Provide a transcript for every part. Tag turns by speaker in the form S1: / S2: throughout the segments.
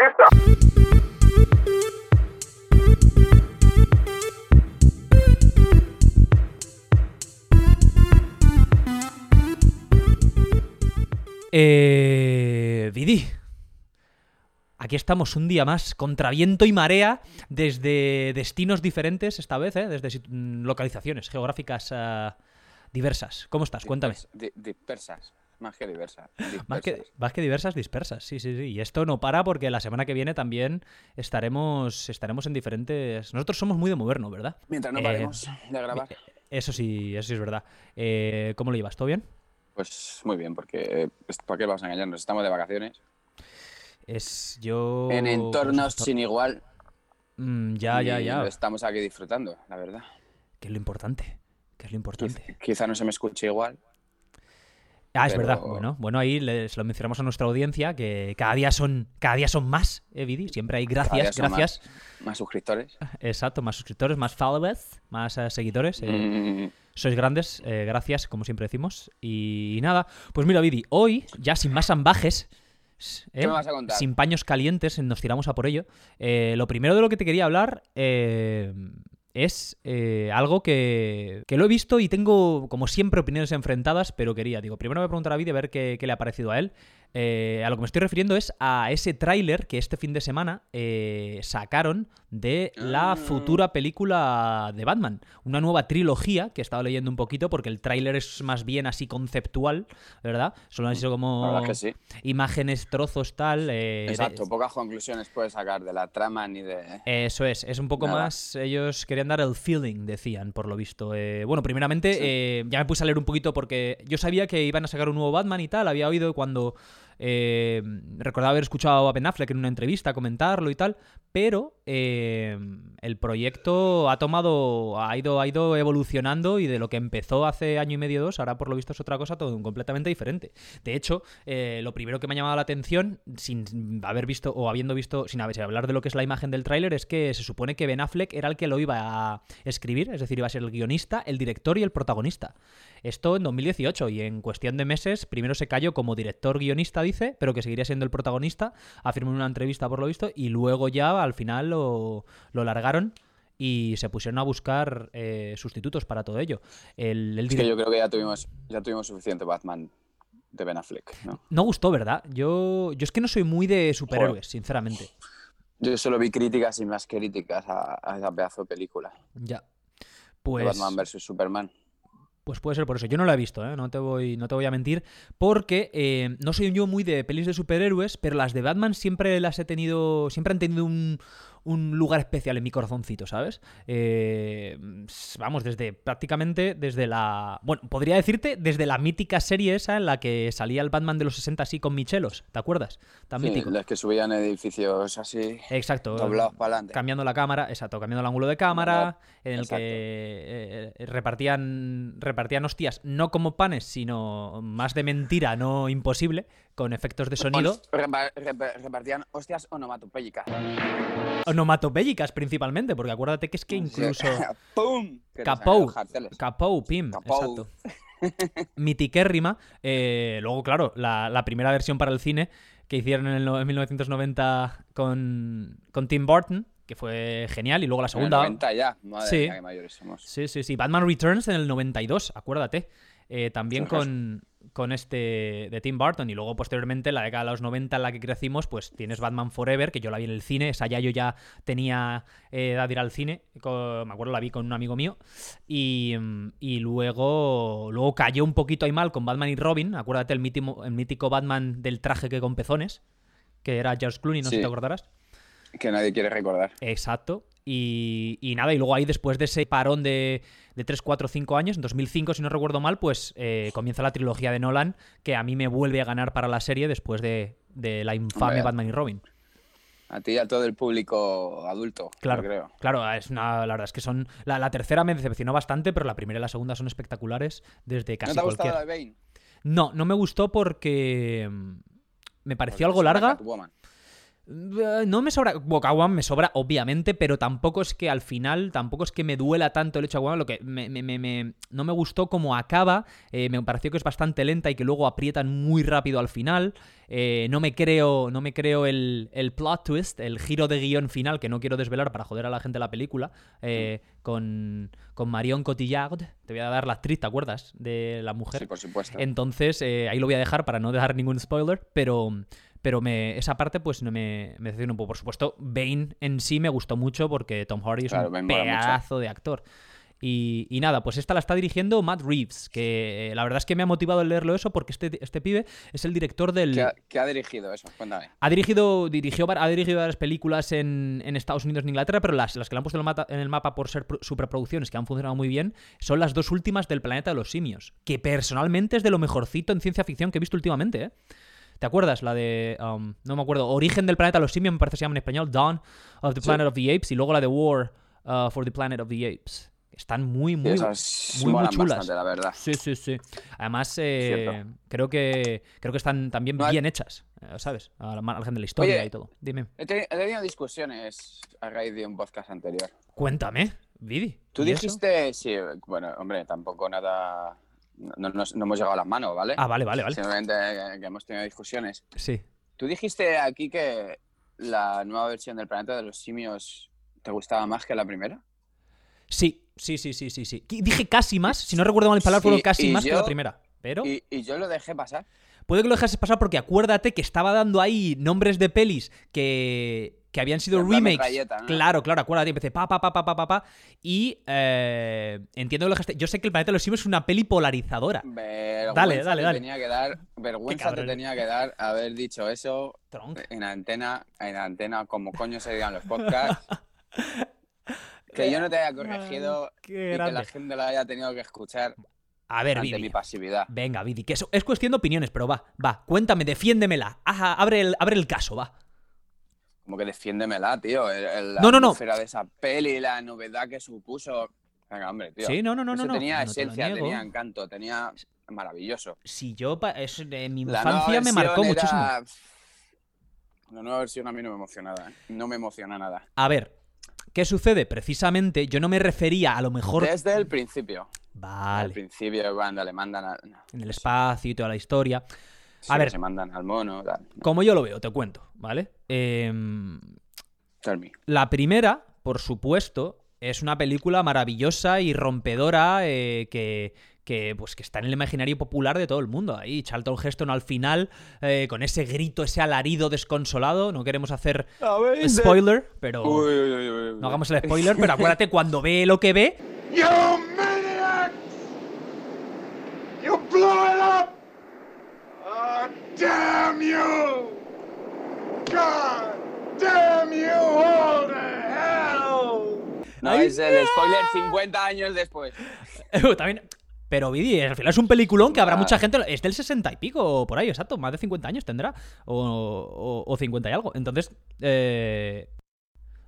S1: pista!
S2: Eh, Vidi. Aquí estamos un día más, contra viento y marea, desde destinos diferentes esta vez, ¿eh? desde mm, localizaciones geográficas ah, diversas. ¿Cómo estás? Cuéntame.
S3: Di- dispersas. Más que diversas.
S2: Más que, más que diversas, dispersas. Sí, sí, sí. Y esto no para porque la semana que viene también estaremos, estaremos en diferentes... Nosotros somos muy de movernos, ¿verdad?
S3: Mientras no
S2: Eh,
S3: paremos de grabar.
S2: Eso sí, eso sí es verdad. Eh, ¿Cómo lo llevas? ¿Todo bien?
S3: Pues muy bien, porque eh, ¿para qué vamos a engañarnos? Estamos de vacaciones.
S2: Es yo...
S3: En entornos
S2: pues,
S3: sin igual.
S2: Mm, ya, ya, ya.
S3: Estamos aquí disfrutando, la verdad.
S2: Que es lo importante. Que es lo importante.
S3: Quiz- Quizá no se me escuche igual.
S2: Ah, es
S3: Pero-
S2: verdad. Bueno, bueno, ahí les lo mencionamos a nuestra audiencia que cada día son, cada día son más, eh, Vidi. Siempre hay gracias, gracias.
S3: Más suscriptores.
S2: Exacto, más suscriptores, más followers, más eh, seguidores. eh,
S3: Mm,
S2: Sois grandes, eh, gracias, como siempre decimos. Y, nada, pues mira, Vidi, hoy, ya sin más ambajes,
S3: ¿Qué me vas a contar?
S2: sin paños calientes, nos tiramos a por ello. eh, lo primero de lo que te quería hablar eh, es eh, algo que, que lo he visto y tengo, como siempre, opiniones enfrentadas, pero quería, digo, primero voy a preguntar a Vidi a ver qué, qué le ha parecido a él. Eh, a lo que me estoy refiriendo es a ese tráiler que este fin de semana eh, sacaron de la
S3: Ah.
S2: futura película de Batman. Una nueva trilogía que he estado leyendo un poquito porque el tráiler es más bien así conceptual, ¿verdad? Solo han sido
S3: La
S2: como
S3: que sí.
S2: imágenes, trozos, tal. eh, de-
S3: Exacto, pocas conclusiones puedes sacar de la trama ni de.
S2: eso es, es un poco
S3: Nada.
S2: más. Ellos querían dar el feeling, decían, por lo visto. Bueno, primeramente,
S3: Sí.
S2: ya me puse a leer un poquito porque yo sabía que iban a sacar un nuevo Batman y tal. Había oído cuando. Eh, recordaba haber escuchado a Ben Affleck en una entrevista comentarlo y tal. Pero eh, el proyecto ha tomado. Ha ido, ha ido evolucionando y de lo que empezó hace año y medio, dos, ahora por lo visto es otra cosa todo completamente diferente. De hecho, eh, lo primero que me ha llamado la atención, sin haber visto o habiendo visto, sin haber- hablar de lo que es la imagen del tráiler, es que se supone que Ben Affleck era el que lo iba a escribir, es decir, iba a ser el guionista, el director y el protagonista. Esto en 2018 y en cuestión de meses, primero se cayó como director-guionista, dice, pero que seguiría siendo el protagonista, afirmó en una entrevista por lo visto, y luego ya al final lo, lo largaron. Y se pusieron a buscar eh, sustitutos para todo ello. El, el
S3: Es que yo creo que ya tuvimos, ya tuvimos suficiente Batman de Ben Affleck, ¿no?
S2: No gustó, ¿verdad? Yo, yo es que no soy muy de superhéroes, sinceramente.
S3: Yo solo vi críticas y más críticas a, a esa pedazo de película.
S2: Ya. Pues,
S3: Batman vs Superman.
S2: pues puede ser por eso. Yo no la he visto, ¿eh? no, te voy, no te voy a mentir. Porque eh, no soy yo muy de pelis de superhéroes, pero las de Batman siempre las he tenido. Siempre han tenido un, un lugar especial en mi corazoncito, ¿sabes? Eh, vamos, desde prácticamente desde la. Bueno, podría decirte desde la mítica serie esa en la que salía el Batman de los 60 así con Michelos, ¿te acuerdas? Tan
S3: Sí,
S2: mítico.
S3: las que subían edificios así,
S2: Exacto.
S3: doblados para adelante.
S2: cambiando la cámara, exacto, cambiando el ángulo de cámara, en el
S3: Exacto.
S2: que eh, repartían, repartían hostias no como panes, sino más de mentira, no imposible, con efectos de sonido,
S3: Repa- repa- repartían hostias onomatopéyicas.
S2: onomatopéyicas principalmente, porque acuérdate que es que incluso
S3: ¡Pum!
S2: Capou. Capou, Pim, exacto. Mitiquérrima. eh, luego, claro, la, la primera versión para el cine que hicieron en, el no- en 1990 con, con Tim Burton, que fue genial, y luego la
S3: En el
S2: segunda...
S3: 90 ya. Madre
S2: Sí.
S3: mía, qué mayores somos.
S2: Sí, sí, sí. Batman Returns en el 92, acuérdate. Eh, también con, con este de Tim Burton y luego posteriormente la década de los 90 en la que crecimos, pues tienes Batman Forever, que yo la vi en el cine, esa ya yo ya tenía eh, edad de ir al cine, me acuerdo la vi con un amigo mío y, mm, y luego luego cayó un poquito ahí mal con Batman y Robin, acuérdate el mítico, el mítico Batman del traje que con pezones, que era George Clooney, no sé si te acordarás.
S3: Que nadie quiere recordar.
S2: Exacto. Y, y nada, y luego ahí después de ese parón de, de 3, 4, 5 años, en 2005 si no recuerdo mal, pues eh, comienza la trilogía de Nolan, que a mí me vuelve a ganar para la serie después de, de la infame
S3: Hombre.
S2: Batman y Robin.
S3: A ti y a todo el público adulto,
S2: Claro,
S3: creo.
S2: claro, es una, la verdad es que son... La, la tercera me decepcionó bastante, pero la primera y la segunda son espectaculares desde casi
S3: ¿No te ha gustado
S2: cualquier...
S3: la de Bane?
S2: No, no me gustó porque mm, me pareció
S3: Porque
S2: algo larga. Eh, No me sobra. Bueno, Aquaman me sobra, obviamente, pero tampoco es que al final, tampoco es que me duela tanto el hecho de Aquaman. Lo que me- me- me- no me gustó como acaba. eh, me pareció que es bastante lenta y que luego aprietan muy rápido al final. eh, no me creo, no me creo el, el plot twist, el giro de guion final, que no quiero desvelar para joder a la gente la película. eh, con, con Marion Cotillard. Te voy a dar la actriz, ¿te acuerdas? De la mujer.
S3: Sí, por supuesto.
S2: Entonces, ahí lo voy a dejar para no dejar ningún spoiler, pero, pero me, esa parte pues no me, me decepciona un poco. Por supuesto, Bane en sí me gustó mucho porque Tom Hardy es
S3: Claro,
S2: un
S3: mucho.
S2: pedazo de actor. Y, y nada, pues esta la está dirigiendo Matt Reeves, que eh, la verdad es que me ha motivado el leerlo eso porque este, este pibe es el director del...
S3: ¿Qué, ha, qué ha dirigido eso? Cuéntame.
S2: Ha dirigido, dirigió, ha dirigido varias películas en, en Estados Unidos en Inglaterra, pero las, las que le han puesto en el, mapa por ser pro- superproducciones que han funcionado muy bien son las dos últimas del Planeta de los Simios, que personalmente es de lo mejorcito en ciencia ficción que he visto últimamente, ¿eh? ¿Te acuerdas? La de. um, no me acuerdo. Origen del planeta de los simios, me parece que se llama en español. Dawn of the
S3: Sí.
S2: Planet of the Apes. Y luego la de War uh, for the Planet of the Apes. Están muy,
S3: Sí,
S2: muy,
S3: esas
S2: muy, muy chulas.
S3: bastante, la verdad.
S2: Sí, sí, sí. Además, eh, creo que creo que están también
S3: No
S2: bien hechas, eh, ¿sabes? A la margen de la historia
S3: Oye,
S2: y todo. Dime.
S3: He, teni- he tenido discusiones a raíz de un podcast anterior.
S2: Cuéntame, Vidi.
S3: Tú dijiste, sí, bueno, hombre, tampoco nada. No, nos- no hemos llegado a las manos, ¿vale?
S2: Ah, vale, vale, vale.
S3: Simplemente que, que hemos tenido discusiones.
S2: Sí.
S3: Tú dijiste aquí que la nueva versión del planeta de los simios te gustaba más que la primera.
S2: Sí, sí, sí, sí, sí, sí. Dije casi más, si no recuerdo mal el palabra, fueron
S3: Sí,
S2: casi más que la primera. Pero
S3: Y, y yo lo dejé pasar.
S2: puede que lo dejases pasar porque acuérdate que estaba dando ahí nombres de pelis que, que habían sido remakes. Claro, claro, acuérdate, empecé pa, pa, pa, pa, pa, pa, pa, y eh, entiendo que lo dejaste. Yo sé que El Planeta de los Simios es una peli polarizadora.
S3: Vergüenza
S2: Dale, dale,
S3: te
S2: dale.
S3: tenía que dar, vergüenza te tenía que dar haber dicho eso
S2: Tronc.
S3: en antena, en antena, como coño se digan los podcasts. que yo no te haya corregido
S2: Qué
S3: y que la gente lo haya tenido que escuchar
S2: A ver,
S3: ante
S2: Vidi.
S3: mi pasividad.
S2: Venga, Vidi, que eso es cuestión de opiniones, pero va, va, cuéntame, defiéndemela. Ajá, abre el, abre el caso, va.
S3: Como que defiéndemela, tío. el- el- la
S2: No, no, no.
S3: de esa peli, la novedad que supuso. Venga, hombre, tío.
S2: Sí, no, no, no,
S3: Eso
S2: no.
S3: tenía
S2: no
S3: esencia, tenía encanto, tenía maravilloso.
S2: Si yo, es, en mi infancia me marcó
S3: era-
S2: muchísimo.
S3: La nueva versión a mí no me emociona nada. ¿eh? No me emociona nada.
S2: A ver, ¿qué sucede? Precisamente, yo no me refería a lo mejor.
S3: Desde el principio. Al
S2: Vale,
S3: principio, cuando le mandan a,
S2: en el espacio y toda la historia.
S3: Sí,
S2: A ver.
S3: se mandan al mono, tal.
S2: Como yo lo veo, te cuento, ¿vale? Em,
S3: tell me.
S2: la primera, por supuesto, es una película maravillosa y rompedora eh, que, que, pues, que está en el imaginario popular de todo el mundo. Ahí, Charlton Heston al final, eh, con ese grito, ese alarido desconsolado. No queremos hacer spoiler, pero.
S3: Uy, uy, uy, uy, uy.
S2: No hagamos el spoiler, pero acuérdate cuando ve lo que ve.
S1: You maniacs! You blew it up! Oh, damn you! God damn you all to hell!
S3: No,
S2: Ay,
S3: es el spoiler 50 años después.
S2: También. Pero Vidi, al final es un peliculón que habrá
S3: Ah.
S2: mucha gente. Es del 60 y pico, o por ahí, exacto. Más de 50 años tendrá. O, o, o 50 y algo. Entonces, eh,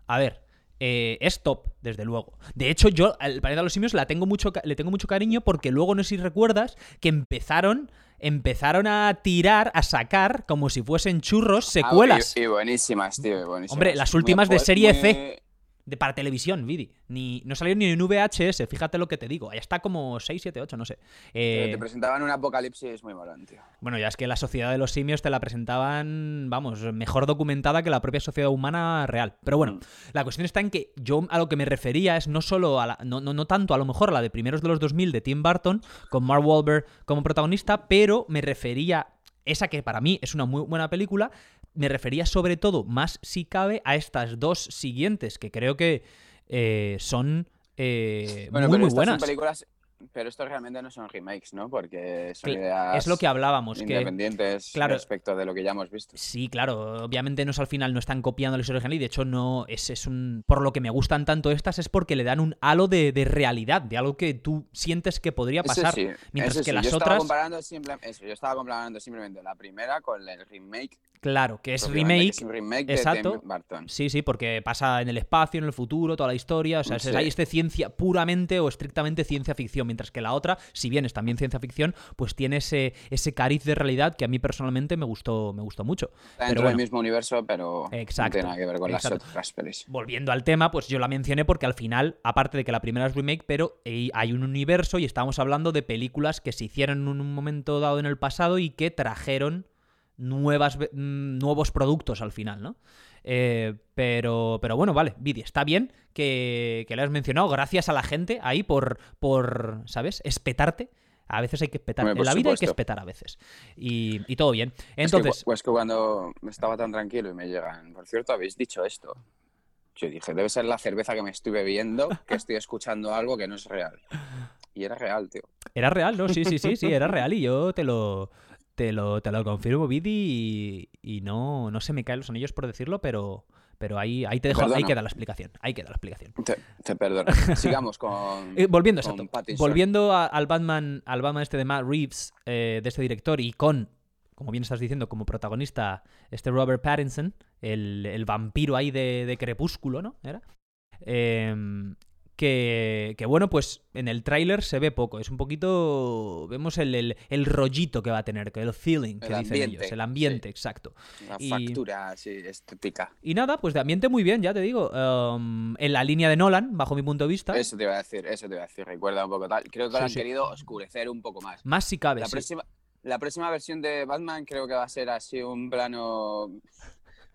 S2: a ver. eh, es top, desde luego. De hecho, yo al Planeta de los Simios la tengo mucho, le tengo mucho cariño porque luego, no sé si recuerdas, que empezaron, empezaron a tirar, a sacar, como si fuesen churros, secuelas.
S3: Ah, y, y buenísimas, tío, buenísimas.
S2: Hombre, las últimas de serie
S3: muy-
S2: C. de, para televisión, Vidi. Ni, no salió ni en VHS, fíjate lo que te digo. Ahí está como 6, 7, 8, no sé. Eh,
S3: Te presentaban un apocalipsis muy molón, tío.
S2: bueno, ya es que la sociedad de los simios te la presentaban, vamos, mejor documentada que la propia sociedad humana real. Pero bueno,
S3: Mm.
S2: la cuestión está en que yo a lo que me refería es no solo a la, no, no, no tanto a lo mejor a la de primeros de los 2000 de Tim Burton, con Mark Wahlberg como protagonista, pero me refería, esa que para mí es una muy buena película, me refería sobre todo, más si cabe, a estas dos siguientes, que creo que eh, son eh,
S3: Bueno,
S2: muy,
S3: pero
S2: muy buenas.
S3: son películas. Pero estos realmente no son remakes, ¿no? Porque son ideas
S2: Es lo que hablábamos, que
S3: independientes
S2: claro.
S3: respecto de lo que ya hemos visto.
S2: Sí, claro, obviamente no es al final, no están copiando la historia original y de hecho no es, es un... Por lo que me gustan tanto estas es porque le dan un halo de, de realidad, de algo que tú sientes que podría pasar.
S3: sí,
S2: mientras que
S3: sí,
S2: las
S3: yo Estaba
S2: otras-
S3: comparando simple- eso, yo estaba comparando simplemente la primera con el remake.
S2: Claro, que es
S3: que
S2: remake.
S3: es un remake de
S2: exacto.
S3: Tim Burton.
S2: Sí, sí, porque pasa en el espacio, en el futuro, toda la historia. O sea, es,
S3: Sí.
S2: hay este ciencia puramente o estrictamente ciencia ficción. Mientras que la otra, si bien es también ciencia ficción, pues tiene ese, ese cariz de realidad que a mí personalmente me gustó, me gustó mucho.
S3: Está dentro
S2: bueno.
S3: del mismo universo, pero
S2: Exacto,
S3: no tiene nada que ver con
S2: exacto.
S3: las otras pelis.
S2: Volviendo al tema, pues yo la mencioné porque al final, aparte de que la primera es remake, pero eh, hay un universo y estamos hablando de películas que se hicieron en un momento dado en el pasado y que trajeron nuevas, mm, nuevos productos al final, ¿no? Eh, pero, pero bueno, vale, Vidi, está bien que, que lo has mencionado. Gracias a la gente ahí por, por ¿sabes? Espetarte. A veces hay que espetar. En la vida hay que espetar a veces. Y, y todo bien.
S3: Es que,
S2: Entonces,
S3: pues que cuando estaba tan tranquilo y me llegan, por cierto, habéis dicho esto. Yo dije, debe ser la cerveza que me estoy bebiendo, que estoy escuchando algo que no es real. Y era real, tío.
S2: Era real, ¿no? Sí, sí, sí, sí, era real y yo te lo, te lo, te lo confirmo, Vidi, y, y no, no se me caen los anillos por decirlo, pero, pero ahí, ahí te dejo, ahí queda la explicación, ahí queda la explicación.
S3: Te, te perdono. Sigamos con.
S2: Eh, volviendo,
S3: con
S2: exacto, volviendo a- al Batman, al Batman este de Matt Reeves, eh, de este director, y con, como bien estás diciendo, como protagonista, este Robert Pattinson, el, el vampiro ahí de, de Crepúsculo, ¿no? ¿Era? Em, que, que, bueno, pues en el tráiler se ve poco. Es un poquito. Vemos el, el- el rollito que va a tener, el feeling que
S3: El
S2: dicen
S3: ambiente,
S2: ellos. El ambiente,
S3: sí.
S2: exacto.
S3: La
S2: y-
S3: factura así estética.
S2: Y nada, pues de ambiente muy bien, ya te digo. em, en la línea de Nolan, bajo mi punto de vista.
S3: Eso te iba a decir, eso te iba a decir. Recuerda un poco tal. Creo que
S2: Sí,
S3: lo han
S2: sí.
S3: querido oscurecer un poco más.
S2: Más si cabe.
S3: La
S2: sí.
S3: próxima, la próxima versión de Batman creo que va a ser así un plano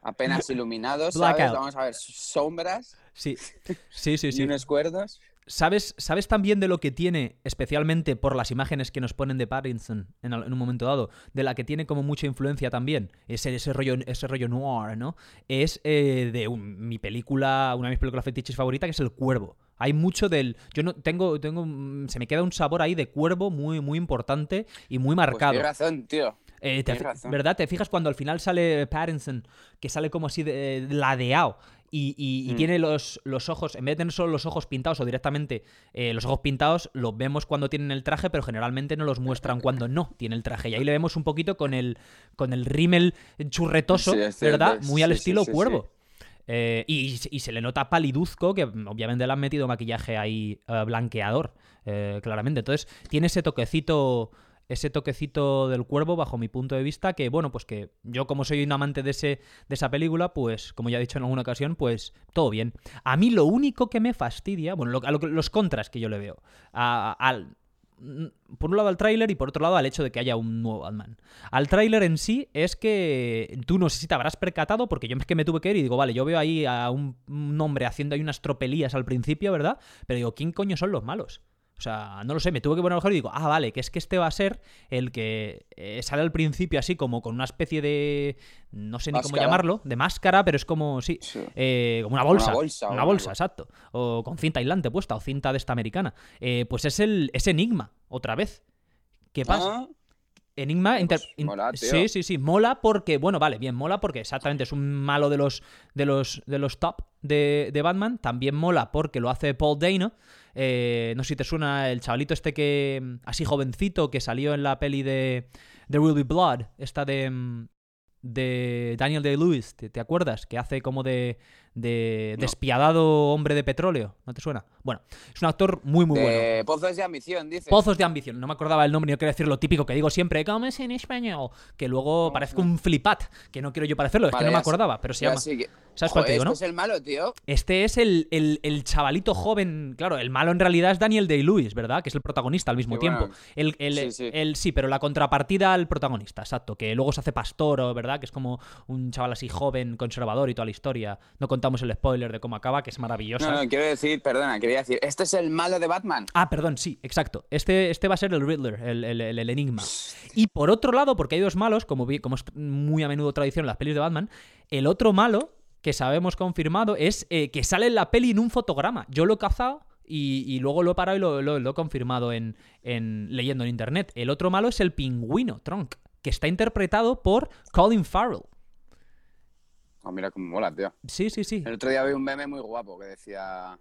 S3: apenas iluminado, ¿sabes? Vamos a ver sombras
S2: Sí, sí, sí.
S3: y
S2: sí.
S3: unos cuerdos.
S2: ¿Sabes, ¿Sabes también de lo que tiene, especialmente por las imágenes que nos ponen de Pattinson en, un momento dado, de la que tiene como mucha influencia también, ese, ese, rollo, ese rollo noir, ¿no? Es eh, de un- mi película, una de mis películas fetiches favorita, que es El Cuervo. Hay mucho del... Yo no tengo, tengo... mm, Se me queda un sabor ahí de cuervo muy, muy importante y muy
S3: Pues
S2: marcado.
S3: tienes razón, tío.
S2: Eh, te
S3: razón.
S2: ¿Verdad? Te fijas cuando al final sale Pattinson, que sale como así de, ladeado y, y- y
S3: Mm.
S2: tiene los, los ojos, en vez de tener solo los ojos pintados o directamente eh, los ojos pintados, los vemos cuando tienen el traje, pero generalmente no los muestran cuando no tiene el traje. Y ahí le vemos un poquito con el, con el rímel churretoso,
S3: Sí, es cierto,
S2: ¿verdad? Muy al estilo cuervo. Eh, y, y se le nota paliduzco, que obviamente le han metido maquillaje ahí eh, blanqueador, eh, claramente. Entonces, tiene ese toquecito. Ese toquecito del cuervo, bajo mi punto de vista, que bueno, pues que yo, como soy un amante de, ese, de esa película, pues, como ya he dicho en alguna ocasión, pues todo bien. A mí lo único que me fastidia, bueno, lo- los contras que yo le veo, al, mm, por un lado al tráiler y por otro lado al hecho de que haya un nuevo Batman. Al tráiler en sí es que tú no sé si te habrás percatado, porque yo es que me tuve que ir y digo, vale, yo veo ahí a un, un hombre haciendo ahí unas tropelías al principio, ¿verdad? Pero digo, ¿quién coño son los malos? O sea, no lo sé, me tuve que poner a lo mejor y digo, ah, vale, que es que este va a ser el que eh, sale al principio así como con una especie de, no sé ni cómo llamarlo, de máscara, pero es como, sí,
S3: Sí.
S2: eh, como una bolsa.
S3: Una bolsa
S2: Una exacto. O con cinta aislante puesta, o cinta de esta americana. Eh, pues es el es Enigma, otra vez. ¿Qué pasa?
S3: Ah,
S2: Enigma. inter-
S3: pues mola, tío.
S2: sí, sí, sí. Mola porque, bueno, vale, bien, mola porque exactamente es un malo de los, de los, de los top de, de Batman. También mola porque lo hace Paul Dano. Eh, no sé si te suena el chavalito este que, mm, así jovencito, que salió en la peli de, de Will Be Blood, esta de, mm, de Daniel Day-Lewis, ¿te, te acuerdas? Que hace como de, de
S3: No.
S2: despiadado hombre de petróleo, ¿no te suena? Bueno, es un actor muy, muy bueno.
S3: Pozos de ambición, dice.
S2: Pozos de ambición, no me acordaba el nombre, no quiero decir lo típico que digo siempre, ¿cómo es en español? Que luego parezco un flipat, que no quiero yo parecerlo, es
S3: Vale,
S2: que no me acordaba, pero se llama. ¿Sabes cuál te digo, no?
S3: este es el malo, tío.
S2: Este es el, el- el chavalito joven, claro, el malo en realidad es Daniel Day-Lewis, ¿verdad? Que es el protagonista al mismo
S3: Sí,
S2: tiempo.
S3: bueno,
S2: el, el-
S3: sí, sí.
S2: el- sí, pero la contrapartida al protagonista, exacto, que luego se hace pastor, o, ¿verdad? Que es como un chaval así joven, conservador y toda la historia. No contamos el spoiler de cómo acaba, que es maravillosa.
S3: No, no, quiero decir, perdona, quería decir, este es el malo de Batman.
S2: Ah, perdón, sí, exacto. Este, este va a ser el Riddler, el, el- enigma. Y por otro lado, porque hay dos malos, como, vi- como es muy a menudo tradición en las pelis de Batman, el otro malo, que sabemos confirmado, es eh, que sale en la peli en un fotograma. Yo lo he cazado y, y luego lo he parado y lo, lo- lo he confirmado en, en- leyendo en internet. El otro malo es el pingüino, Trunk, que está interpretado por Colin Farrell.
S3: Oh, mira cómo mola, tío.
S2: Sí, sí, sí.
S3: El otro día vi un meme muy guapo que decía.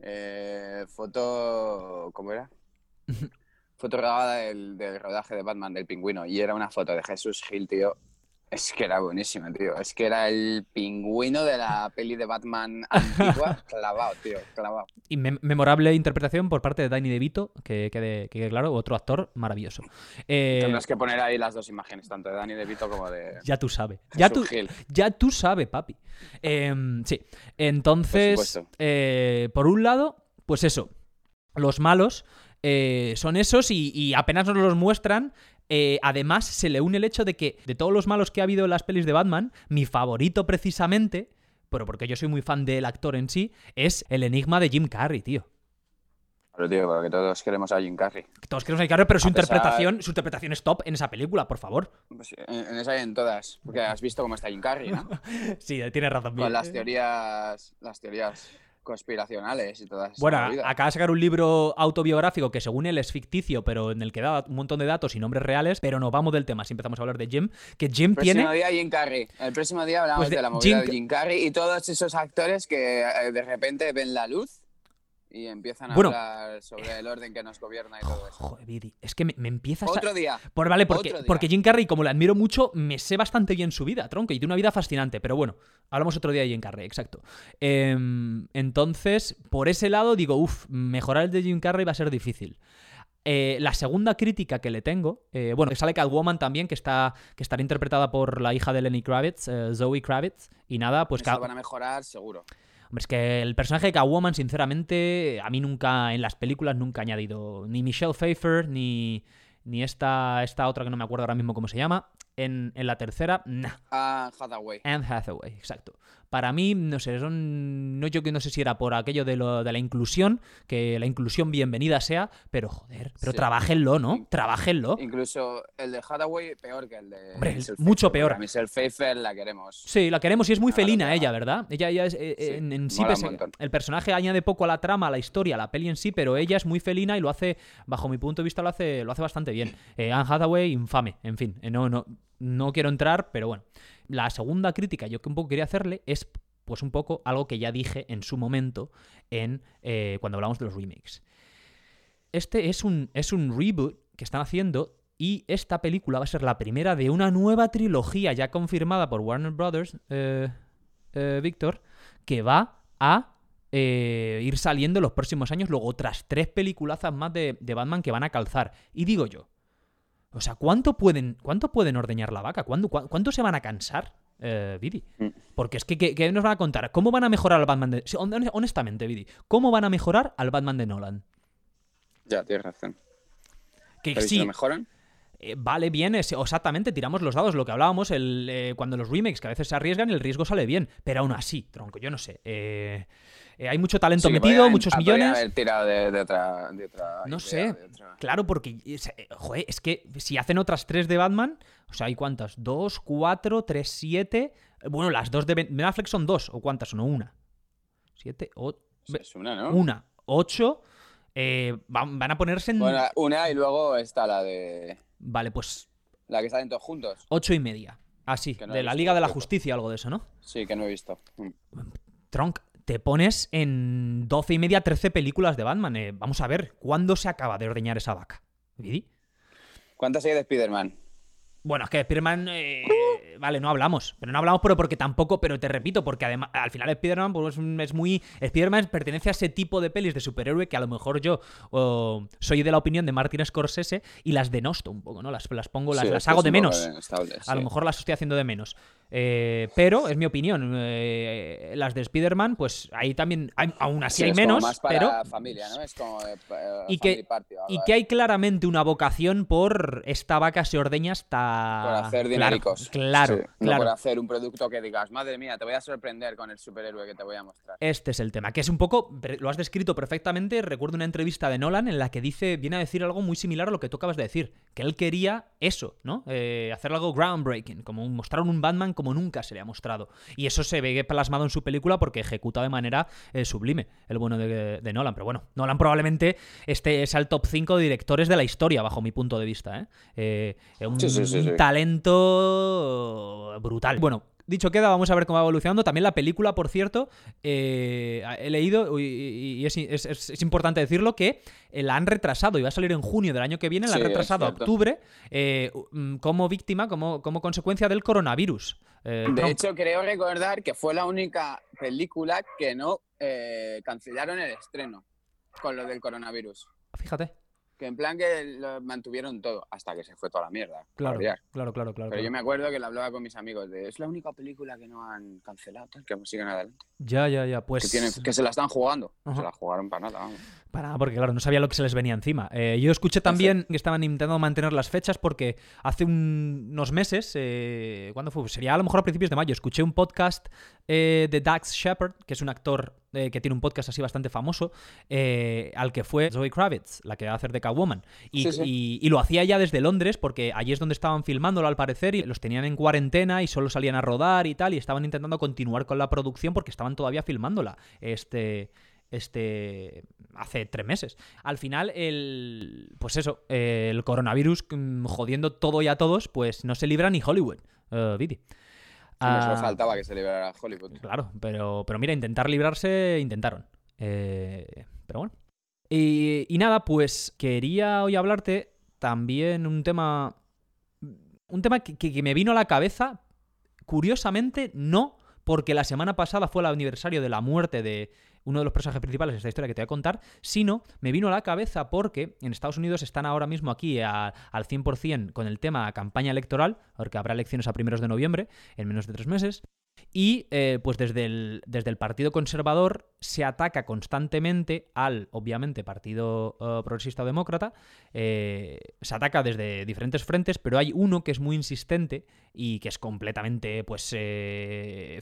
S3: eh, foto. ¿Cómo era? foto grabada del, del rodaje de Batman del pingüino. Y era una foto de Jesús Gil, tío. Es que era buenísima, tío. Es que era el pingüino de la peli de Batman antigua, clavado, tío, clavado.
S2: Y mem- memorable interpretación por parte de Danny DeVito, que quede, que quede claro, otro actor maravilloso. Eh,
S3: Tendrás que poner ahí las dos imágenes, tanto de Danny DeVito como de
S2: ya tú sabes. Ya tú, ya tú sabes, papi. Em, sí. Entonces,
S3: Por
S2: eh, por un lado, pues eso. Los malos eh, son esos y, y apenas nos los muestran. Eh, además, se le une el hecho de que de todos los malos que ha habido en las pelis de Batman, mi favorito precisamente, pero porque yo soy muy fan del actor en sí, es el enigma de Jim Carrey, tío.
S3: Pero, tío, porque todos queremos a Jim Carrey.
S2: Todos queremos a Jim Carrey, pero su
S3: A pesar-
S2: interpretación, su interpretación es top en esa película, por favor.
S3: Pues, en, en esa y en todas. Porque has visto cómo está Jim Carrey, ¿no?
S2: Sí, tienes razón.
S3: Con
S2: bien.
S3: las teorías, las teorías conspiracionales y todas. esas
S2: Bueno, acaba de sacar un libro autobiográfico que según él es ficticio, pero en el que da un montón de datos y nombres reales, pero nos vamos del tema si empezamos a hablar de Jim, que Jim
S3: El próximo
S2: tiene...
S3: día Jim Carrey. El próximo día hablamos
S2: Pues de
S3: de, la movida
S2: Jim-
S3: de Jim Carrey y todos esos actores que eh, de repente ven la luz y empiezan a
S2: Bueno.
S3: hablar sobre el orden que nos gobierna y todo eso.
S2: Joder, es que me, me empiezas a...
S3: Otro día.
S2: Por, vale, porque,
S3: Otro día.
S2: porque Jim Carrey, como le admiro mucho, me sé bastante bien su vida, tronco, y tiene una vida fascinante. Pero bueno, hablamos otro día de Jim Carrey, exacto. Em, entonces, por ese lado, digo, uff, mejorar el de Jim Carrey va a ser difícil. Eh, la segunda crítica que le tengo, eh, bueno, que sale Catwoman también, que está que estará interpretada por la hija de Lenny Kravitz, eh, Zoe Kravitz, y nada, pues
S3: Eso van a mejorar seguro.
S2: Hombre, es que el personaje de Catwoman, sinceramente, a mí nunca, en las películas, nunca ha añadido ni Michelle Pfeiffer, ni, ni esta, esta otra que no me acuerdo ahora mismo cómo se llama. En, en la tercera, nah.
S3: Ah, Hathaway.
S2: Anne Hathaway, exacto. Para mí, no sé, son. No, yo que no sé si era por aquello de, lo, de la inclusión, que la inclusión bienvenida sea, pero joder, pero
S3: Sí.
S2: trabajenlo, ¿no? Trabajenlo.
S3: Incluso el de Hathaway peor que el de.
S2: Hombre, mucho peor.
S3: porque A Michelle Pfeiffer la queremos.
S2: Sí, la queremos y es muy felina ella, ¿verdad? Ella, ella es, eh,
S3: Sí,
S2: en, en sí, pese- el personaje añade poco a la trama, a la historia, a la peli en sí, pero ella es muy felina y lo hace, bajo mi punto de vista, lo hace, lo hace bastante bien. Eh, Anne Hathaway, infame, en fin, eh, no, no, no quiero entrar, pero bueno. La segunda crítica yo que un poco quería hacerle es, pues un poco algo que ya dije en su momento en eh, cuando hablamos de los remakes. Este es un, es un reboot que están haciendo y esta película va a ser la primera de una nueva trilogía ya confirmada por Warner Brothers, eh, eh, Víctor, que va a ir saliendo en los próximos años, luego otras tres peliculazas más de, de Batman que van a calzar. Y digo yo, o sea, ¿cuánto pueden, cuánto pueden ordeñar la vaca? ¿Cuándo, cua- ¿Cuánto se van a cansar, eh, Vidi?
S3: Mm.
S2: Porque es que, ¿qué, qué nos van a contar? ¿Cómo van a mejorar al Batman de... sí, hon- Honestamente, Vidi, ¿cómo van a mejorar al Batman de Nolan?
S3: Ya, tienes razón.
S2: Que
S3: Pero ¿y si
S2: sí,
S3: lo mejoran?
S2: eh, vale bien, es- exactamente, tiramos los dados, lo que hablábamos, el, eh, cuando los remakes que a veces se arriesgan, el riesgo sale bien, pero aún así, tronco, yo no sé. eh, eh, hay mucho talento
S3: Sí,
S2: metido, muchos
S3: ah,
S2: millones.
S3: tirado de, de otra, de otra
S2: No
S3: idea,
S2: sé.
S3: de otra-
S2: Claro, porque, es, eh, joder, es que si hacen otras tres de Batman, o sea, ¿hay cuántas? ¿Dos, cuatro, tres, siete? Bueno, las dos de Ben Affleck son dos, ¿o cuántas son? ¿O una? ¿Siete? O...
S3: Sí, Es una, ¿no?
S2: Una. Ocho. eh, van, van a ponerse en...
S3: Bueno, una y luego está la de.
S2: Vale, pues
S3: La que salen todos juntos.
S2: ocho y media. Ah, sí,
S3: Que no
S2: de la Liga de la. Justicia, algo de eso, ¿no?
S3: Sí, que no he visto.
S2: Tronk, te pones en 12 y media, 13 películas de Batman. eh, vamos a ver, ¿cuándo se acaba de ordeñar esa vaca? ¿Vidi?
S3: ¿Cuántas hay de Spider-Man?
S2: Bueno, es que Spider-Man, eh, vale, no hablamos. Pero no hablamos, pero porque tampoco, pero te repito, porque además, al final Spider-Man pues, es muy... Spider-Man pertenece a ese tipo de pelis de superhéroe que a lo mejor yo o, soy de la opinión de Martin Scorsese y las denosto un poco, ¿no? Las, las pongo, las,
S3: Sí,
S2: las hago de menos. A lo mejor las estoy haciendo de menos. Eh, pero es mi opinión. eh, las de Spider-Man, pues ahí también, hay- aún así
S3: Sí,
S2: hay
S3: es como
S2: menos,
S3: más para
S2: pero...
S3: familia, ¿no? Es como eh,
S2: Y que,
S3: party
S2: y que hay claramente una vocación por esta vaca se ordeña hasta...
S3: Por hacer
S2: Claro,
S3: dinericos.
S2: Claro,
S3: Sí, No
S2: claro.
S3: por hacer un producto que digas, madre mía, te voy a sorprender con el superhéroe que te voy a mostrar.
S2: Este es el tema, que es un poco, lo has descrito perfectamente, recuerdo una entrevista de Nolan en la que dice, viene a decir algo muy similar a lo que tú acabas de decir, que él quería eso, ¿no? Hacer algo groundbreaking, como mostrar un Batman como nunca se le ha mostrado. Y eso se ve plasmado en su película porque ejecuta de manera eh, sublime el bueno de, de Nolan. Pero bueno, Nolan probablemente este es al top 5 de directores de la historia, bajo mi punto de vista, ¿eh? Eh, un
S3: Sí, sí, sí, sí.
S2: talento brutal. Bueno, dicho queda, vamos a ver cómo va evolucionando. También la película, por cierto, eh, he leído, y, y es, es- es- es importante decirlo, que eh, la han retrasado. Iba a salir en junio del año que viene, la han
S3: Sí, es
S2: retrasado a octubre eh, mm, como víctima, como, como consecuencia del coronavirus. Eh,
S3: De hecho, creo recordar que fue la única película que no eh, cancelaron el estreno con lo del coronavirus.
S2: Fíjate.
S3: Que en plan que lo mantuvieron todo hasta que se fue toda la mierda.
S2: Claro, claro, claro, claro.
S3: Pero
S2: claro.
S3: yo me acuerdo que lo hablaba con mis amigos de es la única película que no han cancelado, tal, que siguen adelante.
S2: Ya, ya, ya. Pues.
S3: Que, tienen, que se la están jugando.
S2: Ajá.
S3: Se la jugaron para nada, vamos.
S2: Para nada, porque claro, no sabía lo que se les venía encima. Eh, yo escuché también que estaban intentando mantener las fechas porque hace un- unos meses, eh, ¿cuándo fue? Sería a lo mejor a principios de mayo, escuché un podcast eh, de Dax Shepard, que es un actor eh, que tiene un podcast así bastante famoso, eh, al que fue Zoe Kravitz, la que va a hacer de Catwoman. Y,
S3: Sí, sí.
S2: y- y lo hacía ya desde Londres porque allí es donde estaban filmándolo al parecer y los tenían en cuarentena y solo salían a rodar y tal y estaban intentando continuar con la producción porque estaban todavía filmándola. Este este hace tres meses. Al final, el pues eso, el coronavirus mm, jodiendo todo y a todos, pues no se libra ni Hollywood, Viti.
S3: Hombre, solo
S2: Ah,
S3: faltaba que se liberara Hollywood.
S2: Claro, pero, pero mira, intentar librarse, intentaron. Eh, pero bueno. Y, y nada, pues quería hoy hablarte también un tema. Un tema que- que me vino a la cabeza, curiosamente, no porque la semana pasada fue el aniversario de la muerte de uno de los personajes principales de esta historia que te voy a contar, sino me vino a la cabeza porque en Estados Unidos están ahora mismo aquí a- al 100% con el tema campaña electoral, porque habrá elecciones a primeros de noviembre, en menos de tres meses, y eh, pues desde el, desde el Partido Conservador se ataca constantemente al, obviamente, Partido eh, Progresista Demócrata. eh, se ataca desde diferentes frentes, pero hay uno que es muy insistente y que es completamente pues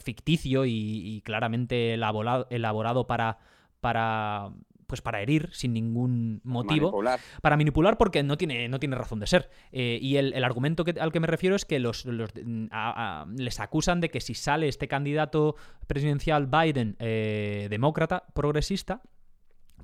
S2: ficticio y, y claramente elaborado, elaborado para, para, pues para herir sin ningún motivo
S3: Manipular.
S2: para manipular porque no tiene, no tiene razón de ser. Eh, y el, el argumento que- al que me refiero es que los, los- a- a- les acusan de que si sale este candidato presidencial Biden eh, demócrata, progresista,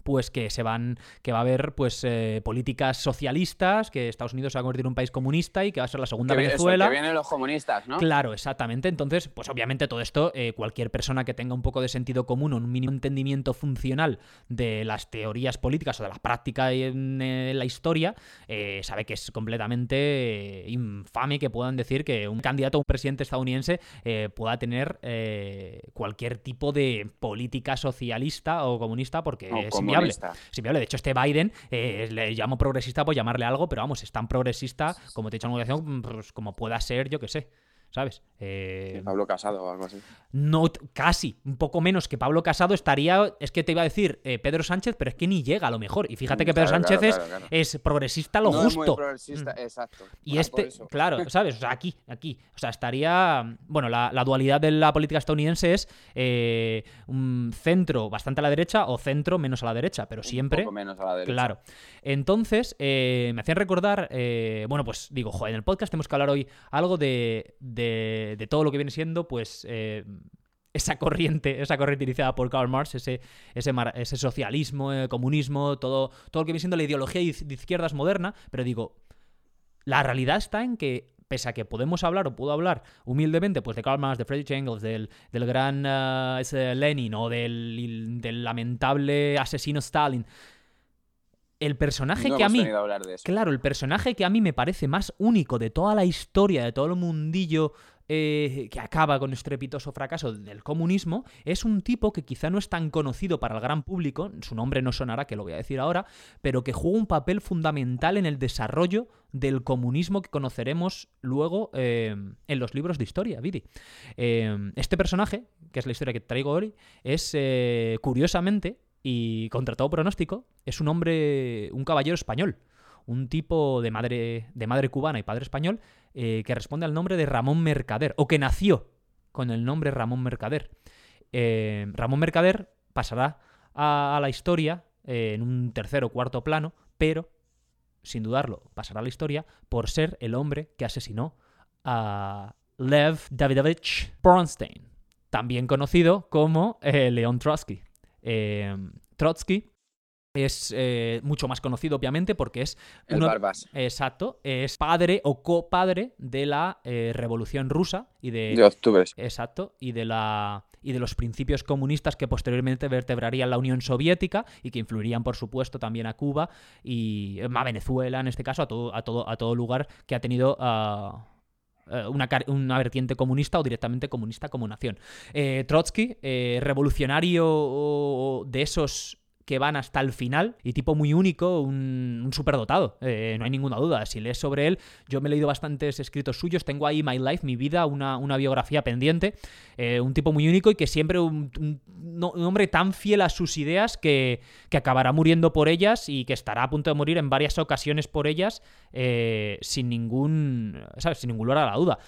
S2: pues que se van que va a haber pues eh, políticas socialistas que Estados Unidos se va a convertir en un país comunista y que va a ser la segunda
S3: Que, eso,
S2: Venezuela
S3: que vienen los comunistas, ¿no?
S2: Claro, exactamente. Entonces, pues obviamente todo esto, eh, cualquier persona que tenga un poco de sentido común o un mínimo entendimiento funcional de las teorías políticas o de las prácticas en eh, la historia, eh, sabe que es completamente eh, infame que puedan decir que un candidato a un presidente estadounidense eh, pueda tener cualquier tipo de política socialista o comunista porque es inviable. Es inviable. De hecho, este Biden eh, le llamo progresista por llamarle algo, pero vamos, es tan progresista, como te he dicho en una ocasión, pues, como pueda ser, yo que sé. ¿Sabes? Eh,
S3: Pablo Casado o algo así.
S2: no, casi, un poco menos que Pablo Casado estaría, es que te iba a decir eh, Pedro Sánchez, pero es que ni llega a lo mejor. Y fíjate que Pedro
S3: Claro,
S2: Sánchez
S3: claro,
S2: es,
S3: claro,
S2: es progresista lo
S3: no es muy
S2: justo.
S3: progresista,
S2: Mm.
S3: exacto.
S2: Y
S3: Ah,
S2: este, claro, ¿sabes? O sea, aquí, aquí. O sea, estaría. Bueno, la, la dualidad de la política estadounidense es eh, un centro bastante a la derecha o centro menos a la derecha, pero
S3: Un
S2: siempre.
S3: poco menos a la derecha.
S2: Claro. Entonces, me hacían recordar, bueno, pues digo, joder, en el podcast tenemos que hablar hoy algo de, de, de todo lo que viene siendo, pues, eh, esa corriente, esa corriente iniciada por Karl Marx, ese, ese, ese socialismo, eh, comunismo, todo, todo lo que viene siendo la ideología de izquierdas moderna, pero digo, la realidad está en que pese a que podemos hablar o puedo hablar humildemente pues de Karl Marx, de Friedrich Engels, del, del gran ese Lenin o del, del lamentable asesino Stalin, el personaje
S3: No
S2: que a mí...
S3: de eso.
S2: Claro, el personaje que a mí me parece más único de toda la historia, de todo el mundillo eh, que acaba con estrepitoso fracaso del comunismo, es un tipo que quizá no es tan conocido para el gran público, su nombre no sonará, que lo voy a decir ahora, pero que juega un papel fundamental en el desarrollo del comunismo que conoceremos luego eh, en los libros de historia, Vidi. Eh, este personaje, que es la historia que traigo hoy, es curiosamente y contra todo pronóstico, es un hombre, un caballero español, un tipo de madre, de madre cubana y padre español eh, que responde al nombre de Ramón Mercader, o que nació con el nombre Ramón Mercader. Eh, Ramón Mercader pasará a, la historia eh, en un tercer o cuarto plano, pero, sin dudarlo, pasará a la historia por ser el hombre que asesinó a Lev Davidovich Bronstein, también conocido como León Trotsky. Eh, Trotsky es eh, mucho más conocido, obviamente, porque es.
S3: El
S2: uno-
S3: Barbas.
S2: Exacto, es padre o copadre de la eh, Revolución Rusa y de.
S3: De octubre.
S2: Exacto, y de la y de los principios comunistas que posteriormente vertebrarían la Unión Soviética y que influirían, por supuesto, también a Cuba y a Venezuela, en este caso, a todo, a todo, a todo lugar que ha tenido ah, una, car- una vertiente comunista o directamente comunista como nación. Eh, Trotsky, eh, revolucionario de esos que van hasta el final y tipo muy único, un, un superdotado, eh, no hay ninguna duda. Si lees sobre él, yo me he leído bastantes escritos suyos, tengo ahí My Life, mi vida, una, una biografía pendiente, eh, un tipo muy único y que siempre un, hombre tan fiel a sus ideas que, que acabará muriendo por ellas y que estará a punto de morir en varias ocasiones por ellas eh, sin ningún. Sin ningún lugar a la duda.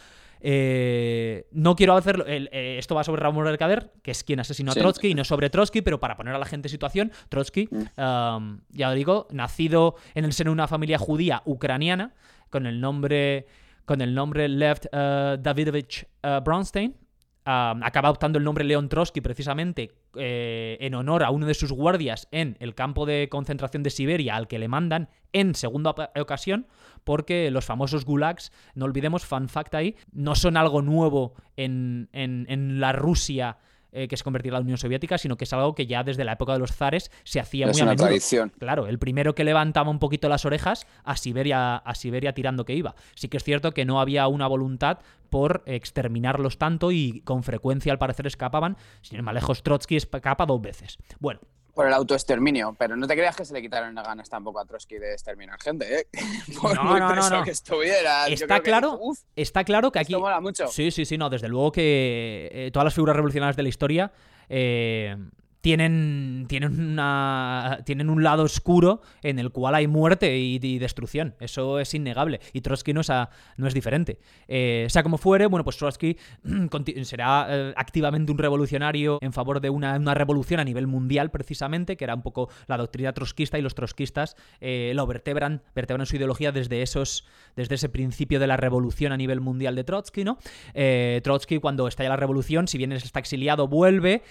S2: Eh, no quiero hacerlo. el- eh, esto va sobre Ramón Mercader, que es quien asesinó a
S3: Sí.
S2: Trotsky, y no sobre Trotsky, pero para poner a la gente en situación, Trotsky, um, ya lo digo, nacido en el seno de una familia judía ucraniana, con el nombre, con el nombre Lev eh, Davidovich eh, Bronstein. Um, acaba optando el nombre León Trotsky precisamente eh, en honor a uno de sus guardias en el campo de concentración de Siberia al que le mandan en segunda ocasión porque los famosos gulags, no olvidemos, fun fact ahí, no son algo nuevo en, en- en la Rusia eh, que se convertirá en la Unión Soviética, sino que es algo que ya desde la época de los zares se hacía
S3: Es
S2: muy a
S3: una
S2: menudo.
S3: tradición.
S2: Claro, el primero que levantaba un poquito las orejas a Siberia, a Siberia tirando que iba. Sí que es cierto que no había una voluntad por exterminarlos tanto y con frecuencia al parecer escapaban. Sin ir más lejos, Trotsky escapa dos veces. Bueno,
S3: Por el autoexterminio, pero no te creas que se le quitaron las ganas tampoco a Trotsky de exterminar gente, ¿eh? Por
S2: No,
S3: muy
S2: no, no,
S3: que estuviera.
S2: Está
S3: que
S2: claro
S3: "Uf,
S2: está claro que aquí...
S3: esto mola mucho.
S2: Sí, sí, sí, no, desde luego que eh, todas las figuras revolucionarias de la historia eh, tienen, tienen, una, tienen un lado oscuro en el cual hay muerte y, destrucción. Eso es innegable. Y Trotsky no es, no es diferente. Eh, sea como fuere, bueno, pues Trotsky será eh, activamente un revolucionario en favor de una, una revolución a nivel mundial, precisamente, que era un poco la doctrina trotskista y los trotskistas eh, lo vertebran, vertebran su ideología desde esos, desde ese principio de la revolución a nivel mundial de Trotsky, ¿no? Eh, Trotsky, cuando estalla la revolución, si bien está exiliado, vuelve,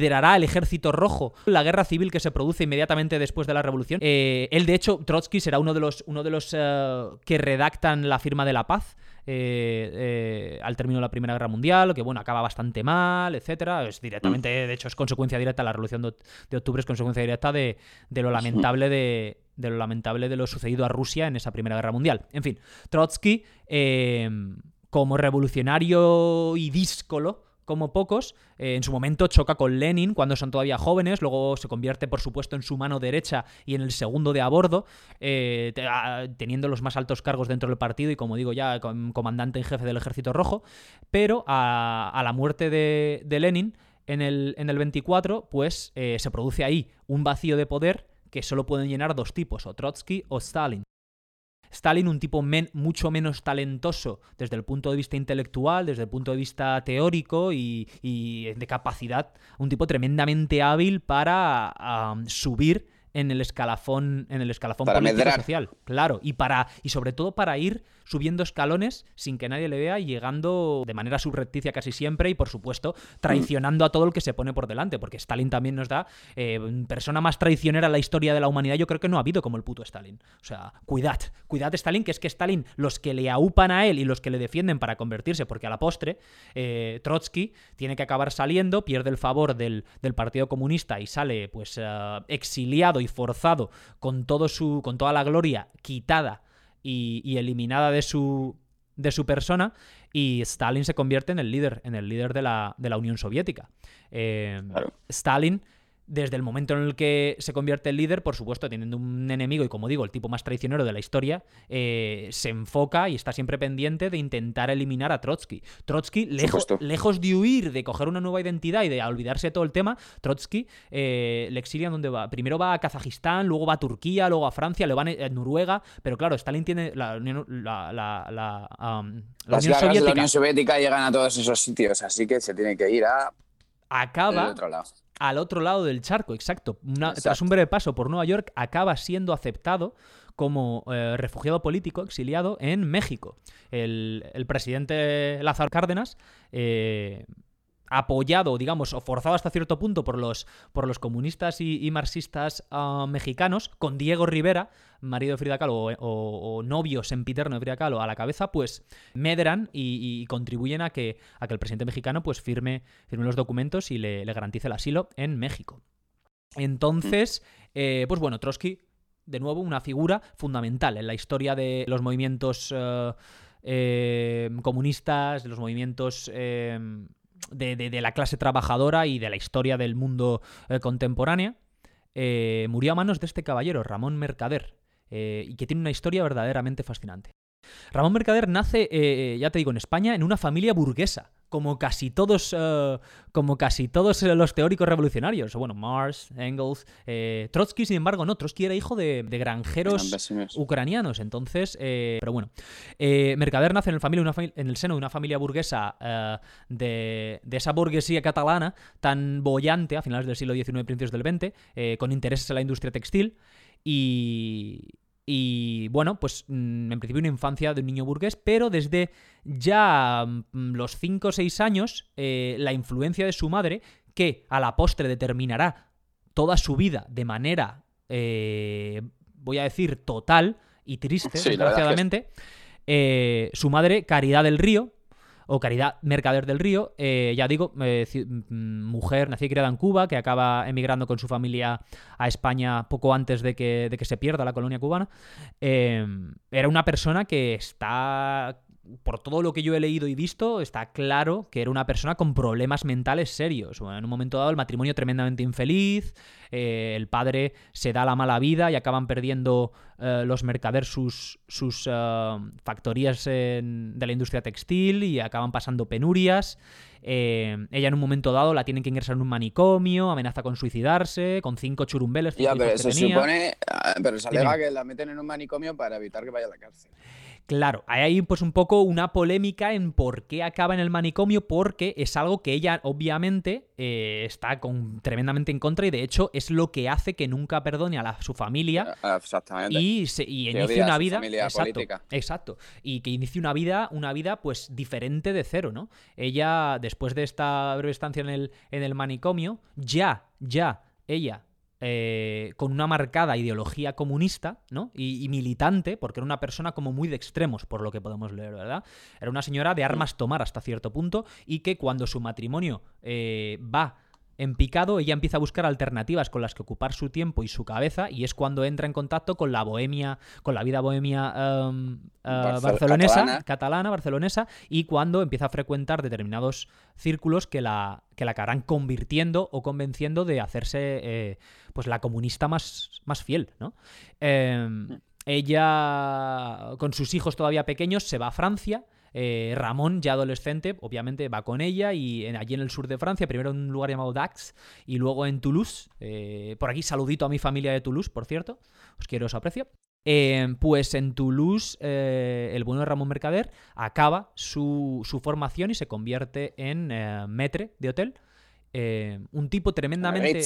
S2: liderará el ejército rojo, la guerra civil que se produce inmediatamente después de la revolución. Eh, él, de hecho, Trotsky será uno de los, uno de los eh, que redactan la firma de la paz. eh, eh, al término de la Primera Guerra Mundial, que bueno, acaba bastante mal, etcétera. Es directamente, de hecho, es consecuencia directa, la revolución de, oct- de octubre es consecuencia directa de, de lo lamentable de, de lo lamentable de lo sucedido a Rusia en esa Primera Guerra Mundial. En fin, Trotsky, eh, como revolucionario y díscolo, como pocos, eh, en su momento choca con Lenin cuando son todavía jóvenes, luego se convierte, por supuesto, en su mano derecha y en el segundo de a bordo, eh, te- a- teniendo los más altos cargos dentro del partido y, como digo ya, com- comandante en jefe del Ejército Rojo, pero a, la muerte de, de Lenin en el, en el 24, pues eh, se produce ahí un vacío de poder que solo pueden llenar dos tipos, o Trotsky o Stalin. Stalin, un tipo men- mucho menos talentoso desde el punto de vista intelectual, desde el punto de vista teórico y, y de capacidad, un tipo tremendamente hábil para am, subir en el escalafón, en el escalafón
S3: Para
S2: político
S3: medrar.
S2: social. Claro, y para y sobre todo para ir subiendo escalones sin que nadie le vea y llegando de manera subrepticia casi siempre y por supuesto traicionando a todo el que se pone por delante, porque Stalin también nos da eh, persona más traicionera en la historia de la humanidad, yo creo que no ha habido como el puto Stalin. O sea, cuidad, cuidad Stalin, que es que Stalin, los que le aupan a él y los que le defienden para convertirse, porque a la postre, eh, Trotsky tiene que acabar saliendo, pierde el favor del, del Partido Comunista y sale pues eh, exiliado y forzado con todo su. con toda la gloria quitada y, y eliminada de su. de su persona. Y Stalin se convierte en el líder, en el líder de la, de la Unión Soviética. Eh,
S3: Claro.
S2: Stalin, desde el momento en el que se convierte en líder, por supuesto, teniendo un enemigo y, como digo, el tipo más traicionero de la historia, eh, se enfoca y está siempre pendiente de intentar eliminar a Trotsky. Trotsky, lejos,
S3: supuesto.
S2: lejos de huir, de coger una nueva identidad y de olvidarse de todo el tema, Trotsky eh, le exilian donde va. Primero va a Kazajistán, luego va a Turquía, luego a Francia, le van a Noruega, pero claro, Stalin tiene la Unión, la, la- la, um, la
S3: Las
S2: Unión
S3: garras de la
S2: Soviética.
S3: Unión Soviética llegan a todos esos sitios, así que se tiene que ir a
S2: Acaba. Al otro lado del charco, exacto. Una-
S3: Exacto.
S2: Tras un breve paso por Nueva York, acaba siendo aceptado como eh, refugiado político exiliado en México. El, el presidente Lázaro Cárdenas eh, apoyado, digamos, o forzado hasta cierto punto por los, por los comunistas y, marxistas ah, mexicanos, con Diego Rivera, marido de Frida Kahlo o, novio sempiterno de Frida Kahlo a la cabeza, pues medran y, contribuyen a que, a que el presidente mexicano pues firme, firme los documentos y le, garantice el asilo en México. Entonces, eh, pues bueno, Trotsky, de nuevo, una figura fundamental en la historia de los movimientos eh, eh, comunistas, de los movimientos de, la clase trabajadora y de la historia del mundo contemporánea. murió a manos de este caballero, Ramón Mercader, y que tiene una historia verdaderamente fascinante. Ramón Mercader nace, eh, ya te digo, en España, en una familia burguesa, como casi todos, eh, como casi todos los teóricos revolucionarios. Bueno, Marx, Engels, eh, Trotsky, sin embargo, no. Trotsky era hijo de, granjeros ucranianos. Entonces, pero bueno, Mercader nace en el, familia, en el seno de una familia burguesa de, de, esa burguesía catalana tan bollante a finales del siglo XIX y principios del XX, con intereses en la industria textil. Y, y bueno, pues mm, en principio una infancia de un niño burgués, pero desde ya mm, los 5 o 6 años, eh, la influencia de su madre, que a la postre determinará toda su vida de manera, eh, voy a decir, total y triste, desgraciadamente, eh, su madre, Caridad del Río, o Caridad Mercader del Río, eh, ya digo, eh, mm, mujer nacida y criada en Cuba, que acaba emigrando con su familia a España poco antes de que, de que se pierda la colonia cubana, eh, era una persona que está por todo lo que yo he leído y visto, está claro que era una persona con problemas mentales serios. en un momento dado, el matrimonio tremendamente infeliz, eh, el padre se da la mala vida y acaban perdiendo eh, los mercaderes sus, sus eh, factorías de la industria textil y acaban pasando penurias. ella en un momento dado la tienen que ingresar en un manicomio, amenaza con suicidarse, con cinco churumbeles.
S3: Ya, pero se supone, ah, pero se alega que la meten en un manicomio para evitar que vaya a la cárcel.
S2: Claro, hay ahí pues un poco una polémica en por qué acaba en el manicomio, porque es algo que ella obviamente eh, está con, tremendamente en contra y de hecho es lo que hace que nunca perdone a, su familia
S3: ah, Exactamente.
S2: y, inicie una vida exacto, exacto, y que inicie una vida, una vida pues diferente de cero, ¿no? Ella después de esta breve estancia en el, en el manicomio ya, ya ella eh, con una marcada ideología comunista, ¿no? Y, militante, porque era una persona como muy de extremos, por lo que podemos leer, ¿verdad? Era una señora de armas tomar hasta cierto punto y que cuando su matrimonio eh, va en picado, ella empieza a buscar alternativas con las que ocupar su tiempo y su cabeza, y es cuando entra en contacto con la bohemia, con la vida bohemia em, eh, barcelonesa, catalana. barcelonesa, y cuando empieza a frecuentar determinados círculos que la, que la acabarán convirtiendo o convenciendo de hacerse eh, pues la comunista más, más fiel, ¿no? Em, mm. ella, con sus hijos todavía pequeños, se va a Francia eh, Ramón, ya adolescente, obviamente va con ella y allí en el sur de Francia, primero en un lugar llamado Dax y luego en Toulouse. Eh, por aquí saludito a mi familia de Toulouse, por cierto. Os quiero, os aprecio. Eh, pues en Toulouse, el bueno de Ramón Mercader acaba su, formación y se convierte en metre de hotel. un tipo tremendamente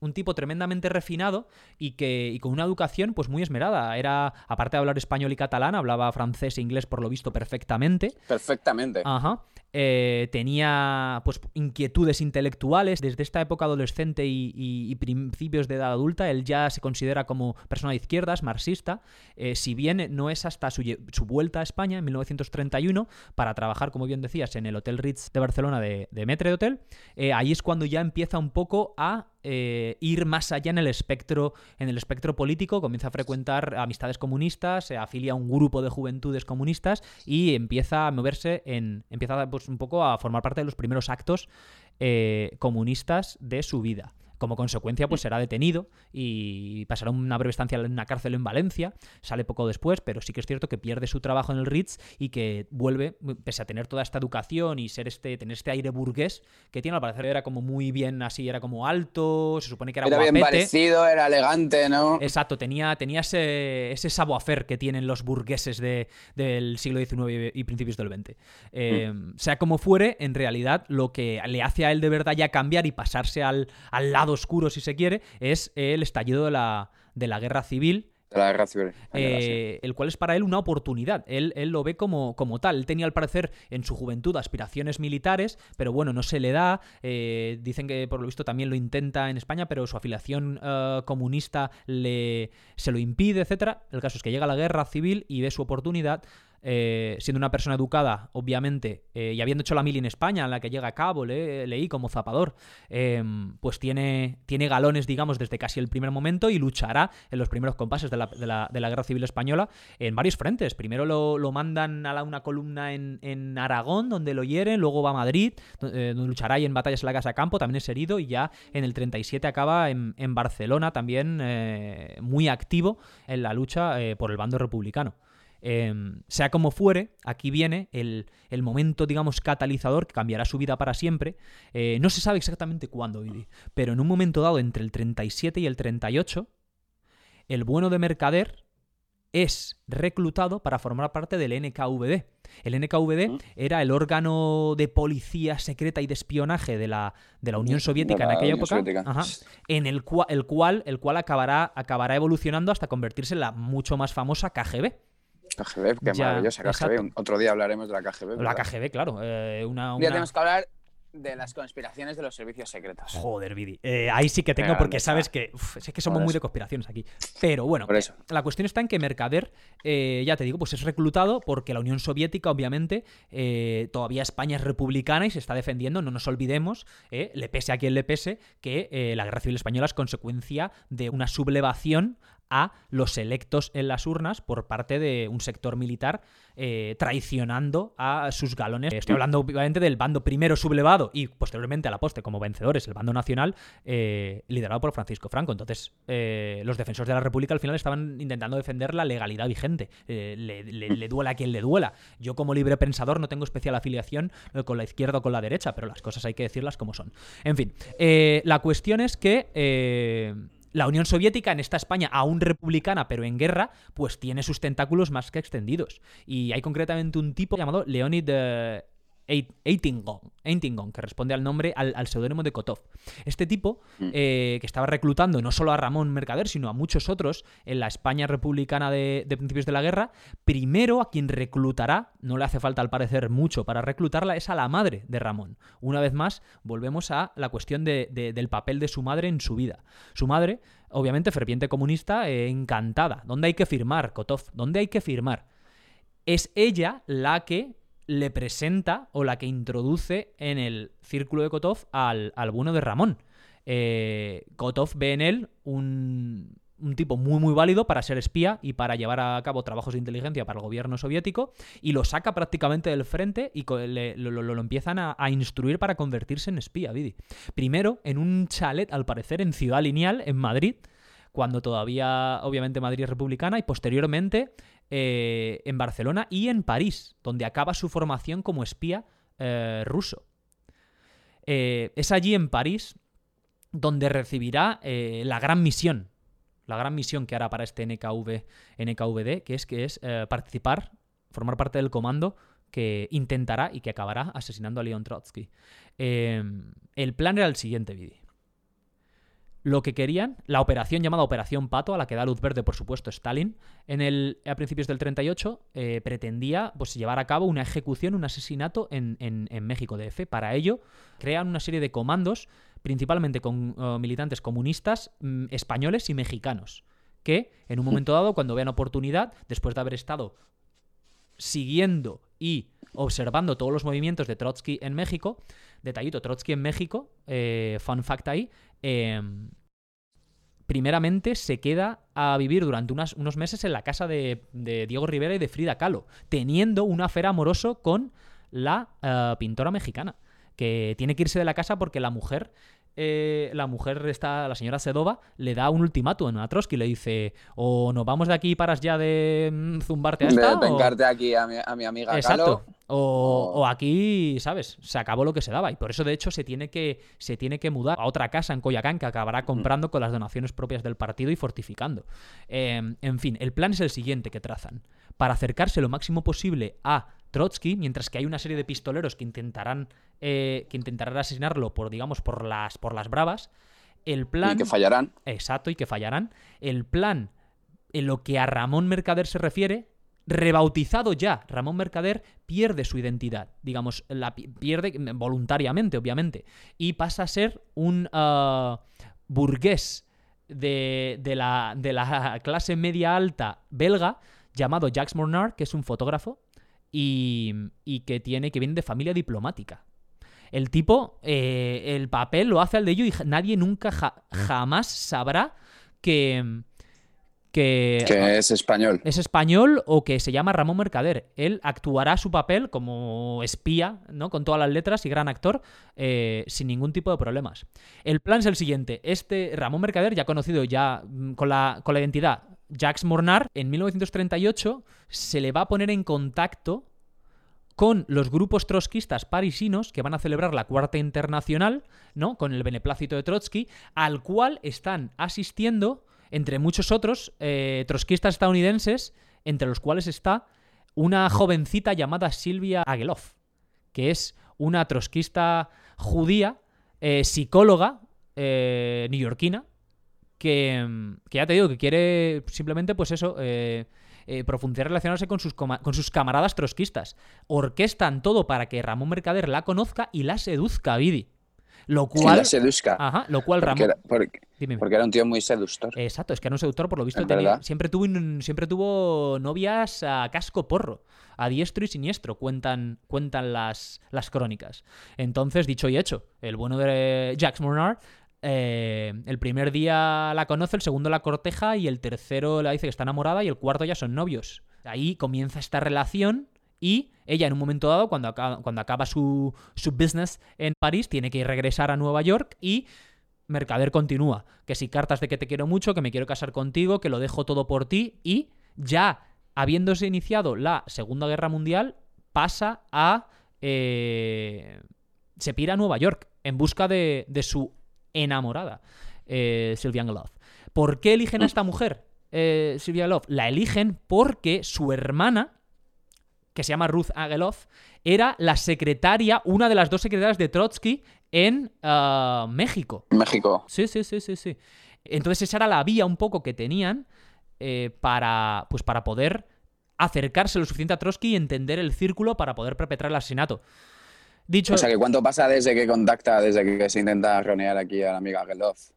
S2: un tipo tremendamente refinado y que con una educación pues muy esmerada. Era, aparte de hablar español y catalán, hablaba francés e inglés por lo visto perfectamente.
S3: Perfectamente.
S2: Ajá. Eh, tenía pues inquietudes intelectuales desde esta época adolescente y, principios de edad adulta. Él ya se considera como persona de izquierdas, marxista, eh, si bien no es hasta su, vuelta a España en 1931 para trabajar, como bien decías, en el Hotel Ritz de Barcelona de, de Metre Hotel. Eh, ahí es cuando ya empieza un poco a ir más allá en el espectro en el espectro político comienza a frecuentar amistades comunistas se afilia a un grupo de juventudes comunistas y empieza a moverse en empieza pues, un poco a formar parte de los primeros actos eh, comunistas de su vida. Como consecuencia, pues será detenido y pasará una breve estancia en una cárcel en Valencia. Sale poco después, pero sí que es cierto que pierde su trabajo en el Ritz y que vuelve, pese a tener toda esta educación y ser este, tener este aire burgués que tiene, al parecer era como muy bien así, era como alto, se supone que era,
S3: era bien parecido, era elegante, ¿no?
S2: Exacto, tenía, tenía ese, ese savoir que tienen los burgueses del siglo XIX y principios del XX. Eh, mm. Sea como fuere, en realidad lo que le hace a él de verdad ya cambiar y pasarse al, al lado oscuro, si se quiere, es el estallido de la, de la guerra civil
S3: De la guerra civil. española, sí.
S2: eh, el cual es para él una oportunidad. Él, él lo ve como, como tal. Él tenía al parecer en su juventud aspiraciones militares, pero bueno, no se le da. Eh, dicen que por lo visto también lo intenta en España, pero su afiliación eh, comunista le, se lo impide, etcétera. El caso es que llega la guerra civil y ve su oportunidad. Eh, siendo una persona educada, obviamente, eh, y habiendo hecho la mili en España, en la que llega a cabo, le- leí como zapador, eh, pues tiene, tiene galones, digamos, desde casi el primer momento y luchará en los primeros compases de la, de la- de la Guerra Civil Española en varios frentes. Primero lo, lo mandan a una columna en, en Aragón, donde lo hieren, luego va a Madrid, eh, donde luchará ahí en batallas en la Casa Campo, también es herido, y ya en el 37 acaba en, en Barcelona, también muy activo en la lucha por el bando republicano. Eh, sea como fuere, aquí viene el, el momento, digamos, catalizador que cambiará su vida para siempre. Eh, no se sabe exactamente cuándo, pero en un momento dado, entre el 37 y el 38, el bueno de Mercader es reclutado para formar parte del NKVD. El NKVD era el órgano de policía secreta y de espionaje de la, de la Unión Soviética
S3: la
S2: en aquella
S3: Unión
S2: época. Ajá. en el, cua- el cual, el cual acabará, acabará evolucionando hasta convertirse en la mucho más famosa KGB.
S3: KGB, qué
S2: Ya,
S3: maravillosa KGB. Un- Otro día hablaremos de la KGB.
S2: La. KGB, claro. eh, una,
S3: Un día
S2: una-
S3: tenemos que hablar de las conspiraciones de los servicios secretos.
S2: Joder, Vidi. Eh, ahí sí que tengo porque sabes que uf, es que somos muy de conspiraciones aquí. Pero bueno,
S3: Por eso.
S2: la cuestión está en que Mercader, eh, ya te digo, pues es reclutado porque la Unión Soviética, obviamente, eh, todavía España es republicana y se está defendiendo, no nos olvidemos, le pese a quien le pese, que la Guerra Civil Española es consecuencia de una sublevación a los electos en las urnas por parte de un sector militar eh, traicionando a sus galones. Estoy hablando obviamente del bando primero sublevado y posteriormente a la poste como vencedores, el bando nacional eh, liderado por Francisco Franco. Entonces, eh, los defensores de la República al final estaban intentando defender la legalidad vigente. Le, le- duela a quien le duela. Yo como libre pensador no tengo especial afiliación con la izquierda o con la derecha, pero las cosas hay que decirlas como son. En fin, la cuestión es que... la Unión Soviética, en esta España aún republicana, pero en guerra, pues tiene sus tentáculos más que extendidos. Y hay concretamente un tipo llamado Leonid eh, Eitingon, Eitingon, que responde al nombre, al, al seudónimo de Kotov. Este tipo,
S3: Mm.
S2: eh, que estaba reclutando no solo a Ramón Mercader, sino a muchos otros en la España republicana de, de principios de la guerra, primero a quien reclutará, no le hace falta al parecer mucho para reclutarla, es a la madre de Ramón. Una vez más, volvemos a la cuestión de- de- del papel de su madre en su vida. Su madre, obviamente, ferviente comunista, eh, encantada. ¿Dónde hay que firmar, Kotov? ¿Dónde hay que firmar? Es ella la que le presenta o la que introduce en el círculo de Kotov al, al bueno de Ramón. Eh, Kotov ve en él un, un tipo muy muy válido para ser espía y para llevar a cabo trabajos de inteligencia para el gobierno soviético y lo saca prácticamente del frente y le- lo, lo- lo empiezan a, a instruir para convertirse en espía, Vidi. Primero en un chalet, al parecer, en Ciudad Lineal, en Madrid, cuando todavía, obviamente, Madrid es republicana, y posteriormente eh, en Barcelona y en París, donde acaba su formación como espía eh, ruso. Eh, es allí en París donde recibirá la gran misión, la gran misión que hará para este NKV, NKVD, que es, que es participar, formar parte del comando que intentará y que acabará asesinando a Leon Trotsky. El plan era el siguiente, Vidi. Lo que querían, la operación llamada Operación Pato, a la que da luz verde, por supuesto, Stalin, en el, a principios del 38, eh, pretendía pues, llevar a cabo una ejecución, un asesinato en, en- en México DF. Para ello, crean una serie de comandos, principalmente con eh, militantes comunistas mm, españoles y mexicanos, que en un momento dado, cuando vean oportunidad, después de haber estado siguiendo y observando todos los movimientos de Trotsky en México, detallito, Trotsky en México, eh, fun fact ahí, eh, primeramente se queda a vivir durante unas- unos meses en la casa de, de Diego Rivera y de Frida Kahlo, teniendo un afer amoroso con la eh, pintora mexicana, que tiene que irse de la casa porque la mujer eh, la mujer, está, la señora Sedova, le da un ultimátum a Trotsky. Le dice: O nos vamos de aquí y paras ya de mm, zumbarte a
S3: De
S2: esta. o-
S3: vengarte aquí a mi, a mi amiga
S2: Exacto.
S3: Calo.
S2: O, aquí, ¿sabes? Se acabó lo que se daba. Y por eso, de hecho, se tiene que, se tiene que mudar a otra casa en Coyacán que acabará comprando con las donaciones propias del partido y fortificando. Eh, en fin, el plan es el siguiente que trazan. Para acercarse lo máximo posible a Trotsky, mientras que hay una serie de pistoleros que intentarán, eh, que intentarán asesinarlo por, digamos, por las, por las bravas, el plan...
S3: Y que fallarán.
S2: Exacto, y que fallarán. El plan en lo que a Ramón Mercader se refiere, rebautizado ya, Ramón Mercader pierde su identidad, digamos, la pierde voluntariamente, obviamente, y pasa a ser un uh, burgués de, de, la, de, la, clase media alta belga llamado Jacques Mornard, que es un fotógrafo y, y que, tiene, que viene de familia diplomática. El tipo, eh, el papel lo hace al de ello y nadie nunca jamás sabrá que, que,
S3: es español.
S2: Es español o que se llama Ramón Mercader. Él actuará su papel como espía, ¿no? Con todas las letras y gran actor, eh, sin ningún tipo de problemas. El plan es el siguiente. Este Ramón Mercader, ya conocido ya mm, con la, con la identidad Jacques Mornard, en 1938 se le va a poner en contacto con los grupos trotskistas parisinos que van a celebrar la Cuarta Internacional, ¿no? Con el beneplácito de Trotsky, al cual están asistiendo entre muchos otros eh, trotskistas estadounidenses, entre los cuales está una jovencita llamada Silvia Ageloff, que es una trotskista judía, eh, psicóloga eh, neoyorquina, que, que, ya te digo, que quiere simplemente, pues eso, profundizar relacionarse con sus, con sus camaradas trotskistas. Orquestan todo para que Ramón Mercader la conozca y la seduzca a Vidi. Lo cual.
S3: la seduzca.
S2: Ajá, lo cual
S3: Ramón. porque, porque, era un tío muy seductor.
S2: Exacto, es que era un seductor, por lo visto, tenía, siempre, tuvo, siempre tuvo novias a casco porro, a diestro y siniestro, cuentan, cuentan las, las crónicas. Entonces, dicho y hecho, el bueno de Jacques Mornard eh, el primer día la conoce, el segundo la corteja y el tercero la dice que está enamorada y el cuarto ya son novios. Ahí comienza esta relación y ella en un momento dado, cuando acaba, cuando acaba su, su business en París, tiene que regresar a Nueva York y Mercader continúa. Que si cartas de que te quiero mucho, que me quiero casar contigo, que lo dejo todo por ti y ya habiéndose iniciado la Segunda Guerra Mundial, pasa a... Eh, se pira a Nueva York en busca de, de su enamorada, eh, Sylvia Love. ¿Por qué eligen a esta mujer, eh, Sylvia Love? La eligen porque su hermana que se llama Ruth Ageloff, era la secretaria, una de las dos secretarias de Trotsky en uh, México.
S3: México.
S2: Sí, sí, sí, sí, sí. Entonces esa era la vía un poco que tenían eh, para, pues para poder acercarse lo suficiente a Trotsky y entender el círculo para poder perpetrar el asesinato. Dicho...
S3: O sea, que ¿cuánto pasa desde que contacta, desde que se intenta reunir aquí a la amiga Ageloff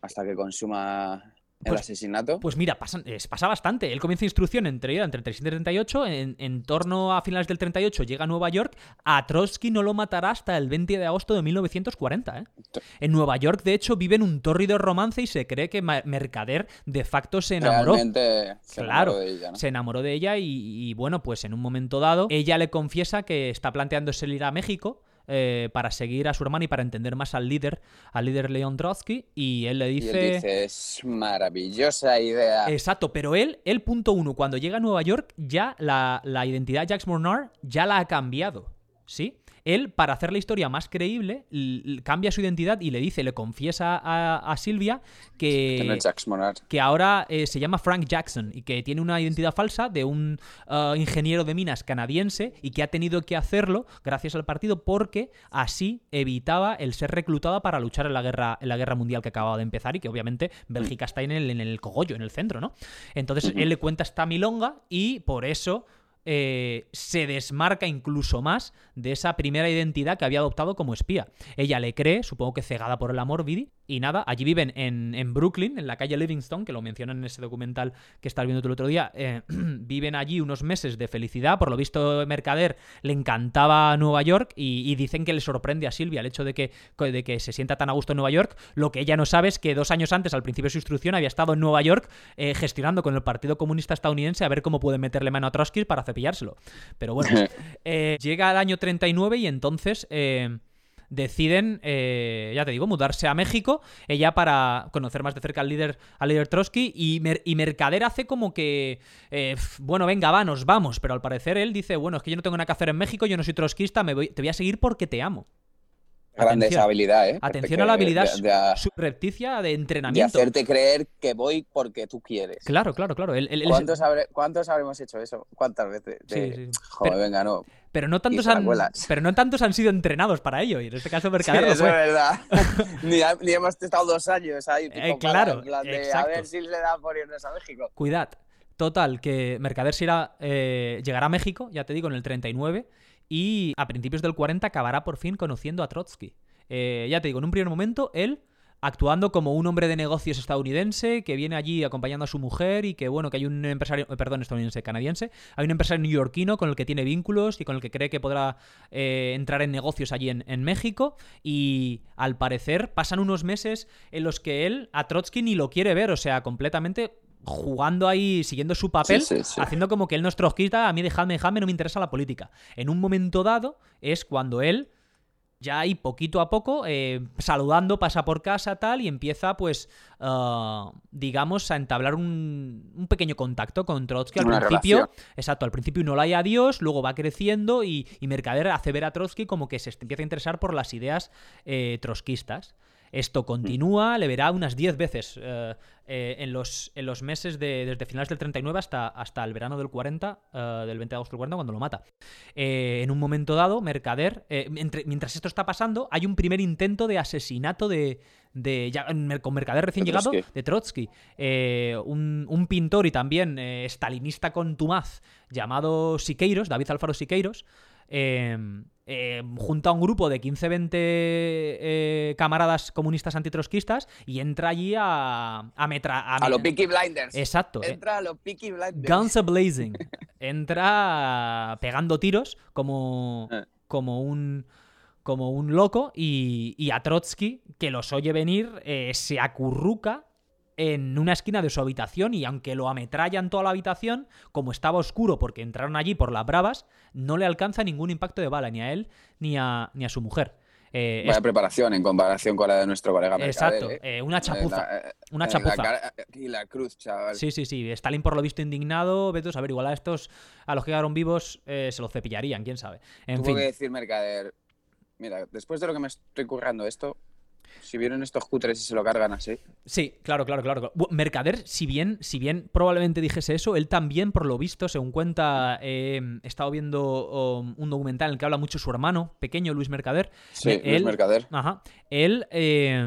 S3: hasta que consuma ¿El pues, asesinato?
S2: Pues mira, pasa, pasa bastante. Él comienza instrucción entre, entre el 37 y 38. En, en, torno a finales del 38 llega a Nueva York. A Trotsky no lo matará hasta el 20 de agosto de 1940. ¿eh? En Nueva York, de hecho, vive en un tórrido romance y se cree que Mercader de facto se enamoró.
S3: Realmente se claro, enamoró de ella,
S2: se enamoró de ella y, y, bueno, pues en un momento dado, ella le confiesa que está planteándose ir a México eh, para seguir a su hermano y para entender más al líder, al líder Leon Trotsky, y él le dice...
S3: dice, es maravillosa idea.
S2: Exacto, pero él, el punto uno, cuando llega a Nueva York, ya la, la identidad Jacques Mornard ya la ha cambiado, ¿sí? Él, para hacer la historia más creíble, cambia su identidad y le dice, le confiesa a, Silvia que, que ahora eh, se llama Frank Jackson y que tiene una identidad falsa de un uh, ingeniero de minas canadiense y que ha tenido que hacerlo gracias al partido porque así evitaba el ser reclutada para luchar en la guerra, en la guerra mundial que acababa de empezar y que obviamente Bélgica está en el, en el cogollo, en el centro, ¿no? Entonces él le cuenta esta milonga y por eso eh, se desmarca incluso más de esa primera identidad que había adoptado como espía. Ella le cree, supongo que cegada por el amor, Vidi, y nada, allí viven en, Brooklyn, en la calle Livingston, que lo mencionan en ese documental que estás viendo tú el otro día. Eh, viven allí unos meses de felicidad. Por lo visto, Mercader le encantaba Nueva York y, dicen que le sorprende a Silvia el hecho de que, de que se sienta tan a gusto en Nueva York. Lo que ella no sabe es que dos años antes, al principio de su instrucción, había estado en Nueva York eh, gestionando con el Partido Comunista Estadounidense a ver cómo puede meterle mano a Trotsky para cepillárselo. Pero bueno, eh, llega el año 39 y entonces deciden, eh, ya te digo, mudarse a México, ella para conocer más de cerca al líder, al líder Trotsky, y, Mercader hace como que, eh, bueno, venga, va, nos vamos, pero al parecer él dice, bueno, es que yo no tengo nada que hacer en México, yo no soy trotskista, me voy, te voy a seguir porque te amo.
S3: Grande
S2: Atención.
S3: esa habilidad, ¿eh?
S2: Atención
S3: Que-
S2: a la habilidad
S3: de, de-
S2: subrepticia de
S3: de
S2: entrenamiento.
S3: hacerte creer que voy porque tú quieres.
S2: Claro, claro, claro.
S3: ¿Cuántos, habré- ¿Cuántos habremos hecho eso? ¿Cuántas veces? De,
S2: Sí, sí.
S3: Joder,
S2: Pero-
S3: venga, no.
S2: Pero no tantos han, pero no tantos han sido entrenados para ello. Y en este caso
S3: Sí,
S2: Mercader lo
S3: eso es verdad. ni, hemos estado dos años ahí. tipo,
S2: Eh, claro,
S3: de. A ver si le da por irnos a México.
S2: Cuidad. Total, que Mercader eh, llegará a México, ya te digo, en el 39, y a principios del 40 acabará por fin conociendo a Trotsky. Eh, ya te digo, en un primer momento, él actuando como un hombre de negocios estadounidense que viene allí acompañando a su mujer y que, bueno, que hay un empresario, eh, perdón, estadounidense, canadiense, hay un empresario neoyorquino con el que tiene vínculos y con el que cree que podrá eh, entrar en negocios allí en, en México y al parecer pasan unos meses en los que él a Trotsky ni lo quiere ver, o sea, completamente jugando ahí, siguiendo su papel,
S3: Sí, sí, sí.
S2: haciendo como que él no es trotskista, a mí dejadme, dejadme, no me interesa la política. En un momento dado es cuando él ya ahí poquito a poco, eh, saludando, pasa por casa tal y empieza pues, ah, digamos, a entablar un, un pequeño contacto con Trotsky. Al
S3: Una
S2: principio,
S3: relación.
S2: exacto, al principio no la hay a Dios, luego va creciendo y, y Mercader hace ver a Trotsky como que se empieza a interesar por las ideas eh, trotskistas. Esto continúa, le verá unas 10 veces eh, eh, en, los, en los meses de, desde finales del 39 hasta, hasta el verano del 40, eh, del 20 de agosto del 40, cuando lo mata. En un momento dado, Mercader, entre- mientras esto está pasando, hay un primer intento de asesinato de, de ya, con Mercader recién llegado, de Trotsky. Eh, un, un pintor y también eh, stalinista contumaz llamado Siqueiros, David Alfaro Siqueiros, eh, eh, junta a un grupo de 15-20 eh, camaradas comunistas antitrotskistas y entra allí a, a, metra- a
S3: los Peaky Blinders.
S2: Exacto. eh,
S3: Entra a los Peaky Blinders.
S2: Guns a blazing. Entra pegando tiros como, como un como un loco y, y a Trotsky, que los oye venir, se acurruca en una esquina de su habitación y aunque lo ametrallan toda la habitación, como estaba oscuro porque entraron allí por las bravas, no le alcanza ningún impacto de bala ni a él ni a, ni a su mujer. Eh,
S3: Vaya
S2: es-
S3: preparación en comparación con la de nuestro colega Mercader.
S2: exacto,
S3: ¿eh?
S2: eh, una chapuza.
S3: En la- eh,
S2: una
S3: la
S2: chapuza.
S3: Y la cruz, chaval.
S2: Sí, sí, sí. Stalin, por lo visto, indignado. Vete a saber, igual a estos, a los que quedaron vivos, eh, se los cepillarían, quién sabe. En
S3: Tuvo
S2: fin.
S3: que decir Mercader, mira, después de lo que me estoy currando esto, si vieron estos cutres y se lo cargan así,
S2: Sí, claro, claro, claro. Mercader, si bien, si bien probablemente dijese eso, él también, por lo visto, según cuenta, eh, he estado viendo um, un documental en el que habla mucho su hermano pequeño, Luis Mercader.
S3: sí, Luis
S2: él,
S3: Mercader.
S2: Ajá. Él, eh,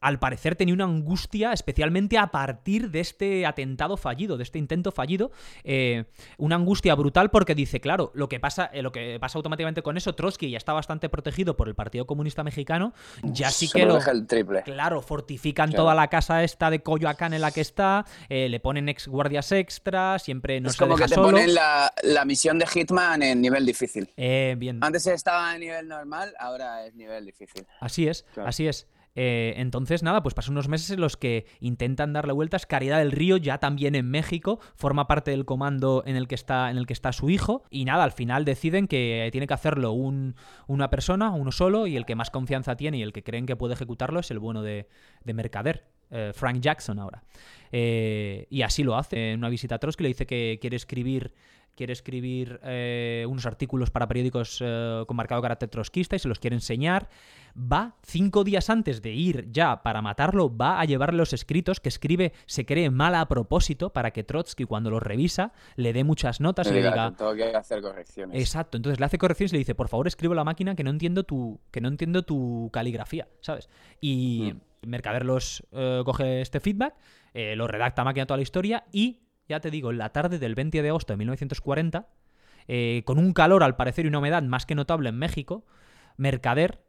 S2: al parecer, tenía una angustia, especialmente a partir de este atentado fallido, de este intento fallido. eh, una angustia brutal porque dice, claro, lo que pasa, eh, lo que pasa automáticamente con eso, Trotsky ya está bastante protegido por el Partido Comunista Mexicano. Ya sí que
S3: deja el triple.
S2: Claro, fortifican toda la casa esta de Coyoacán en la que está, eh, le ponen ex guardias extra, siempre no
S3: es
S2: se
S3: como
S2: deja
S3: que te
S2: solo.
S3: ponen la, la misión de Hitman en nivel difícil.
S2: Eh, bien.
S3: Antes estaba en nivel normal, ahora es nivel difícil.
S2: Así es,
S3: Claro.
S2: así es. Eh, entonces, nada, pues pasan unos meses en los que intentan darle vueltas. Caridad del Río, ya también en México, forma parte del comando en el que está, en el que está su hijo. Y nada, al final deciden que tiene que hacerlo un- una persona, uno solo, y el que más confianza tiene y el que creen que puede ejecutarlo es el bueno de, de Mercader, eh, Frank Jackson ahora. Eh, y así lo hace. En una visita a Trotsky le dice que quiere escribir quiere escribir unos artículos para periódicos con marcado carácter trotskista y se los quiere enseñar. Va, cinco días antes de ir ya para matarlo, va a llevarle los escritos que escribe, se cree mal a propósito para que Trotsky cuando los revisa le dé muchas notas y le
S3: diga, tengo que hacer correcciones.
S2: Exacto, entonces le hace correcciones y le dice, por favor escribe a la máquina que no entiendo tu, que no entiendo tu caligrafía, ¿sabes? Y Mercader los eh, coge este feedback, eh, lo redacta a máquina toda la historia y, ya te digo, en la tarde del 20 de agosto de 1940, eh, con un calor al parecer y una humedad más que notable en México, Mercader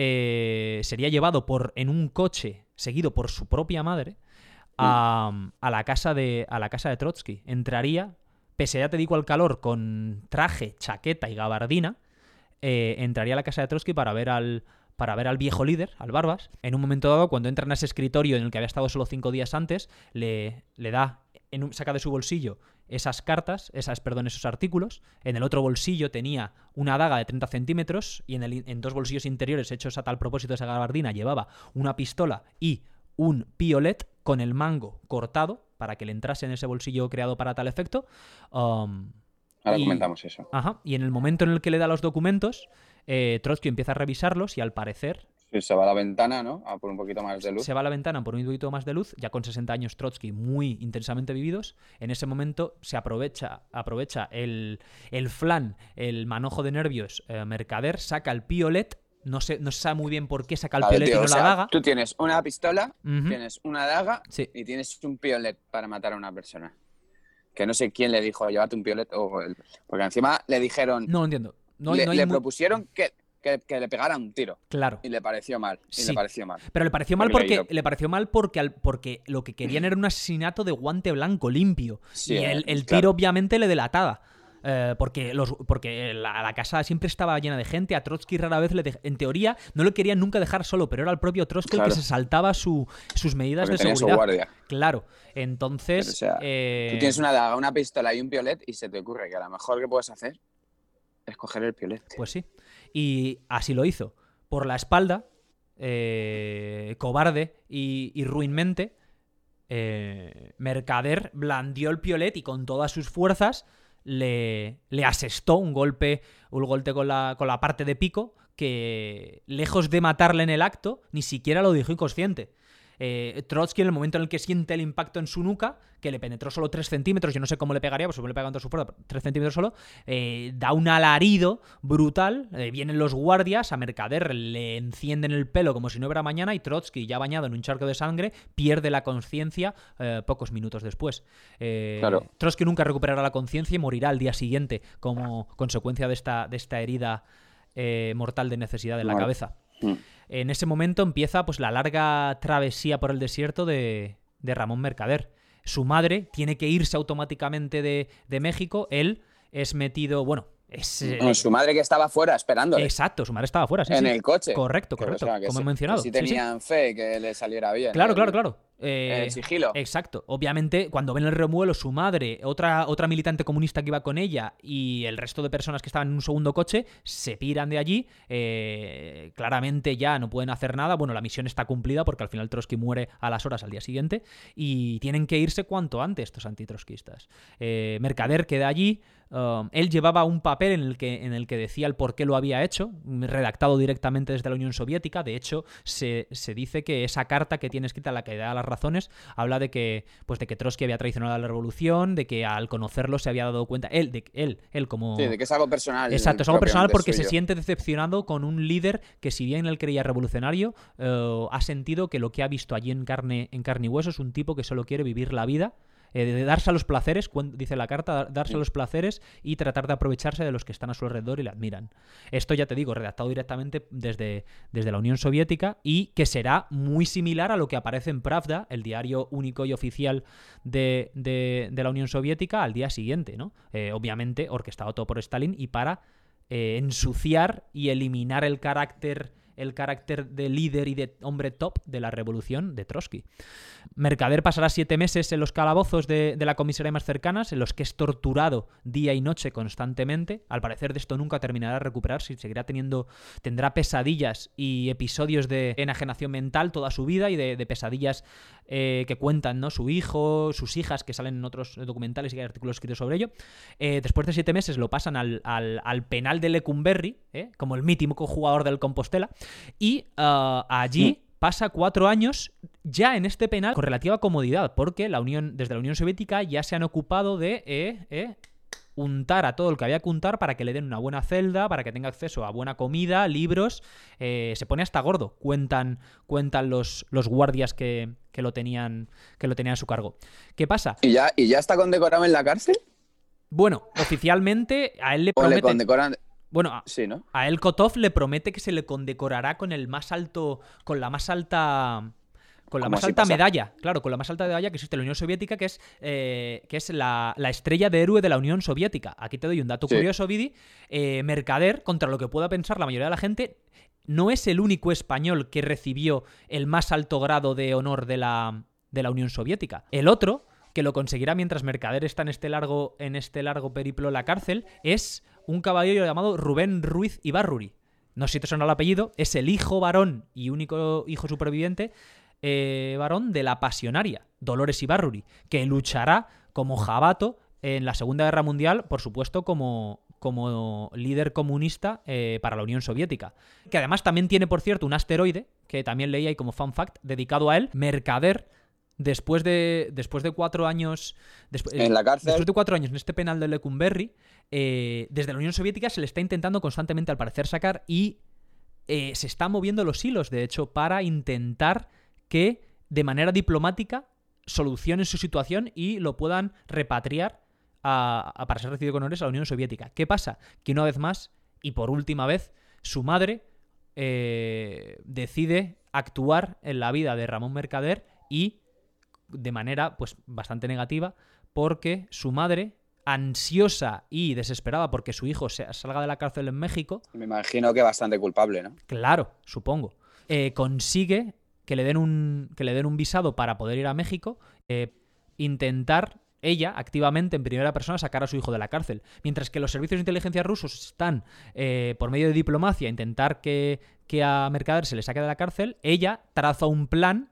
S2: eh, sería llevado por, en un coche seguido por su propia madre a, a la casa de, a la casa de Trotsky. Entraría, pese a ya te digo al calor, con traje, chaqueta y gabardina, eh, entraría a la casa de Trotsky para ver al para ver al viejo líder, al Barbas. En un momento dado, cuando entran a ese escritorio en el que había estado solo cinco días antes, le, le da, en un- saca de su bolsillo esas cartas, esas, perdón, esos artículos. En el otro bolsillo tenía una daga de 30 centímetros y en, el, en dos bolsillos interiores hechos a tal propósito de esa gabardina llevaba una pistola y un piolet con el mango cortado para que le entrase en ese bolsillo creado para tal efecto. Um,
S3: Ahora
S2: y-
S3: comentamos eso.
S2: Ajá. Y en el momento en el que le da los documentos, eh, Trotsky empieza a revisarlos y al parecer
S3: Sí, se va a la ventana, ¿no? A por un poquito más de luz.
S2: se va a la ventana por un poquito más de luz, ya con 60 años Trotsky muy intensamente vividos. En ese momento se aprovecha, aprovecha el, el flan, el manojo de nervios eh, mercader, saca el piolet. No se, no se sabe muy bien por qué saca el piolet
S3: tío,
S2: y no
S3: o sea,
S2: la daga.
S3: Tú tienes una pistola, tienes una daga
S2: Sí.
S3: y tienes un piolet para matar a una persona. Que no sé quién le dijo, llévate un piolet o el- Porque encima le dijeron,
S2: No entiendo. No,
S3: le,
S2: no hay
S3: le propusieron que, que, que le pegara un tiro.
S2: Claro.
S3: Y le pareció mal. Y
S2: Sí.
S3: le pareció mal.
S2: Pero le pareció mal
S3: Porque
S2: le pareció mal porque al- porque lo que querían era un asesinato de guante blanco limpio
S3: Sí,
S2: y el, el
S3: claro.
S2: tiro obviamente le delataba. Eh, porque los, porque la, la casa siempre estaba llena de gente. A Trotsky rara vez le dej- en teoría no lo querían nunca dejar solo, pero era el propio Trotsky el que se saltaba su- sus medidas
S3: Porque
S2: de
S3: tenía su
S2: seguridad.
S3: guardia.
S2: Claro. Entonces,
S3: Pero, o sea,
S2: eh,
S3: Tú tienes una daga, una pistola y un piolet y se te ocurre que a lo mejor que puedes hacer es coger el piolet. tío.
S2: Pues sí. Y así lo hizo. Por la espalda, eh, cobarde y, ruinmente, eh, Mercader blandió el piolet y con todas sus fuerzas le, le asestó un golpe, un golpe con la, con la parte de pico que, lejos de matarle en el acto, ni siquiera lo dejó inconsciente. Eh, Trotsky, en el momento en el que siente el impacto en su nuca, que le penetró solo 3 centímetros, yo no sé cómo le pegaría, pues supongo que le pega con toda su fuerza, 3 centímetros solo, eh, da un alarido brutal, eh, vienen los guardias, a Mercader le encienden el pelo como si no hubiera mañana y Trotsky, ya bañado en un charco de sangre, pierde la conciencia pocos minutos después.
S3: Claro.
S2: Trotsky nunca recuperará la conciencia y morirá al día siguiente como consecuencia de esta, de esta herida mortal de necesidad en la cabeza.
S3: Mm.
S2: En ese momento empieza pues la larga travesía por el desierto de, de Ramón Mercader. Su madre tiene que irse automáticamente de, de México. Él es metido, bueno, es... eh,
S3: No, su madre que estaba fuera esperándole
S2: exacto, su madre estaba fuera. sí,
S3: en
S2: sí.
S3: el coche.
S2: Correcto,
S3: o
S2: correcto,
S3: sea,
S2: como
S3: sí-
S2: he mencionado.
S3: Si tenían fe que le saliera bien.
S2: Claro,
S3: el-
S2: claro, claro. Eh,
S3: El sigilo.
S2: Exacto. Obviamente, cuando ven el remuelo, su madre, otra, otra militante comunista que iba con ella y el resto de personas que estaban en un segundo coche, se piran de allí. eh, claramente ya no pueden hacer nada. Bueno, la misión está cumplida porque al final Trotsky muere a las horas al día siguiente y tienen que irse cuanto antes estos antitrotskistas. Eh, Mercader queda allí. um, él llevaba un papel en el, que, en el que decía el por qué lo había hecho, redactado directamente desde la Unión Soviética. De hecho, se, se dice que esa carta que tiene escrita, la que da las razones, habla de que, pues de que Trotsky había traicionado a la revolución, de que al conocerlo se había dado cuenta, él, de, él, él como...
S3: Sí, de que es algo personal.
S2: Exacto, es algo personal porque se siente decepcionado con un líder que si bien él creía revolucionario, eh, ha sentido que lo que ha visto allí en carne, en carne y hueso es un tipo que solo quiere vivir la vida, eh, de darse a los placeres, dice la carta, dar- darse a los placeres y tratar de aprovecharse de los que están a su alrededor y le admiran. Esto ya te digo, redactado directamente desde, desde la Unión Soviética y que será muy similar a lo que aparece en Pravda, el diario único y oficial de, de- de la Unión Soviética, al día siguiente, ¿no? Eh, obviamente orquestado todo por Stalin y para eh, ensuciar y eliminar el carácter el carácter de líder y de hombre top de la revolución de Trotsky. Mercader pasará siete meses en los calabozos de, de la comisaría más cercanas, en los que es torturado día y noche constantemente. Al parecer de esto nunca terminará de recuperarse y seguirá teniendo, tendrá pesadillas y episodios de enajenación mental toda su vida y de, de pesadillas eh, que cuentan ¿no? su hijo, sus hijas, que salen en otros documentales y que hay artículos escritos sobre ello. Eh, después de siete meses lo pasan al, al- al penal de Lecumberri, ¿eh? como el mítico jugador del Compostela, y ah, allí pasa cuatro años ya en este penal con relativa comodidad, porque la Unión, desde la Unión Soviética ya se han ocupado de eh, eh, untar a todo el que había que untar para que le den una buena celda, para que tenga acceso a buena comida, libros. eh, se pone hasta gordo, cuentan, cuentan los, los guardias que, que lo tenían, que lo tenían a su cargo. ¿Qué pasa?
S3: ¿Y ya, ¿Y ya está condecorado en la cárcel?
S2: Bueno, oficialmente a él le
S3: ¿O le
S2: prometen.
S3: condecoran?
S2: Bueno, a,
S3: Sí, ¿no?
S2: a él Kotov le promete que se le condecorará con el más alto. con la más alta. Con la más alta
S3: pasa.
S2: medalla, claro, con la más alta medalla que existe en la Unión Soviética, que es, eh, que es la, la estrella de héroe de la Unión Soviética. Aquí te doy un dato
S3: Sí.
S2: curioso, Vidi. Eh, Mercader, contra lo que pueda pensar la mayoría de la gente, no es el único español que recibió el más alto grado de honor de la, de la Unión Soviética. El otro, que lo conseguirá mientras Mercader está en este largo, en este largo periplo en la cárcel, es un caballero llamado Rubén Ruiz Ibarruri. No sé si te suena el apellido, es el hijo varón y único hijo superviviente eh, varón de la pasionaria, Dolores Ibarruri, que luchará como jabato en la Segunda Guerra Mundial, por supuesto, como, como líder comunista eh, para la Unión Soviética. Que además también tiene, por cierto, un asteroide, que también leí ahí como fun fact, dedicado a él, Mercader, después de, después de cuatro años. despu-
S3: En la cárcel.
S2: Después de cuatro años en este penal de Lecumberri, eh, desde la Unión Soviética se le está intentando constantemente, al parecer, sacar y eh, se están moviendo los hilos, de hecho, para intentar que de manera diplomática solucionen su situación y lo puedan repatriar a- a- para ser recibido con honores a la Unión Soviética. ¿Qué pasa? Que una vez más, y por última vez, su madre eh, decide actuar en la vida de Ramón Mercader y de manera pues bastante negativa porque su madre ansiosa y desesperada porque su hijo se- salga de la cárcel en México
S3: Me imagino que bastante culpable, ¿no?
S2: claro, supongo, eh, consigue que le den un que le den un visado para poder ir a México, eh, intentar ella activamente en primera persona sacar a su hijo de la cárcel, mientras que los servicios de inteligencia rusos están eh, por medio de diplomacia intentar que, que a Mercader se le saque de la cárcel, ella traza un plan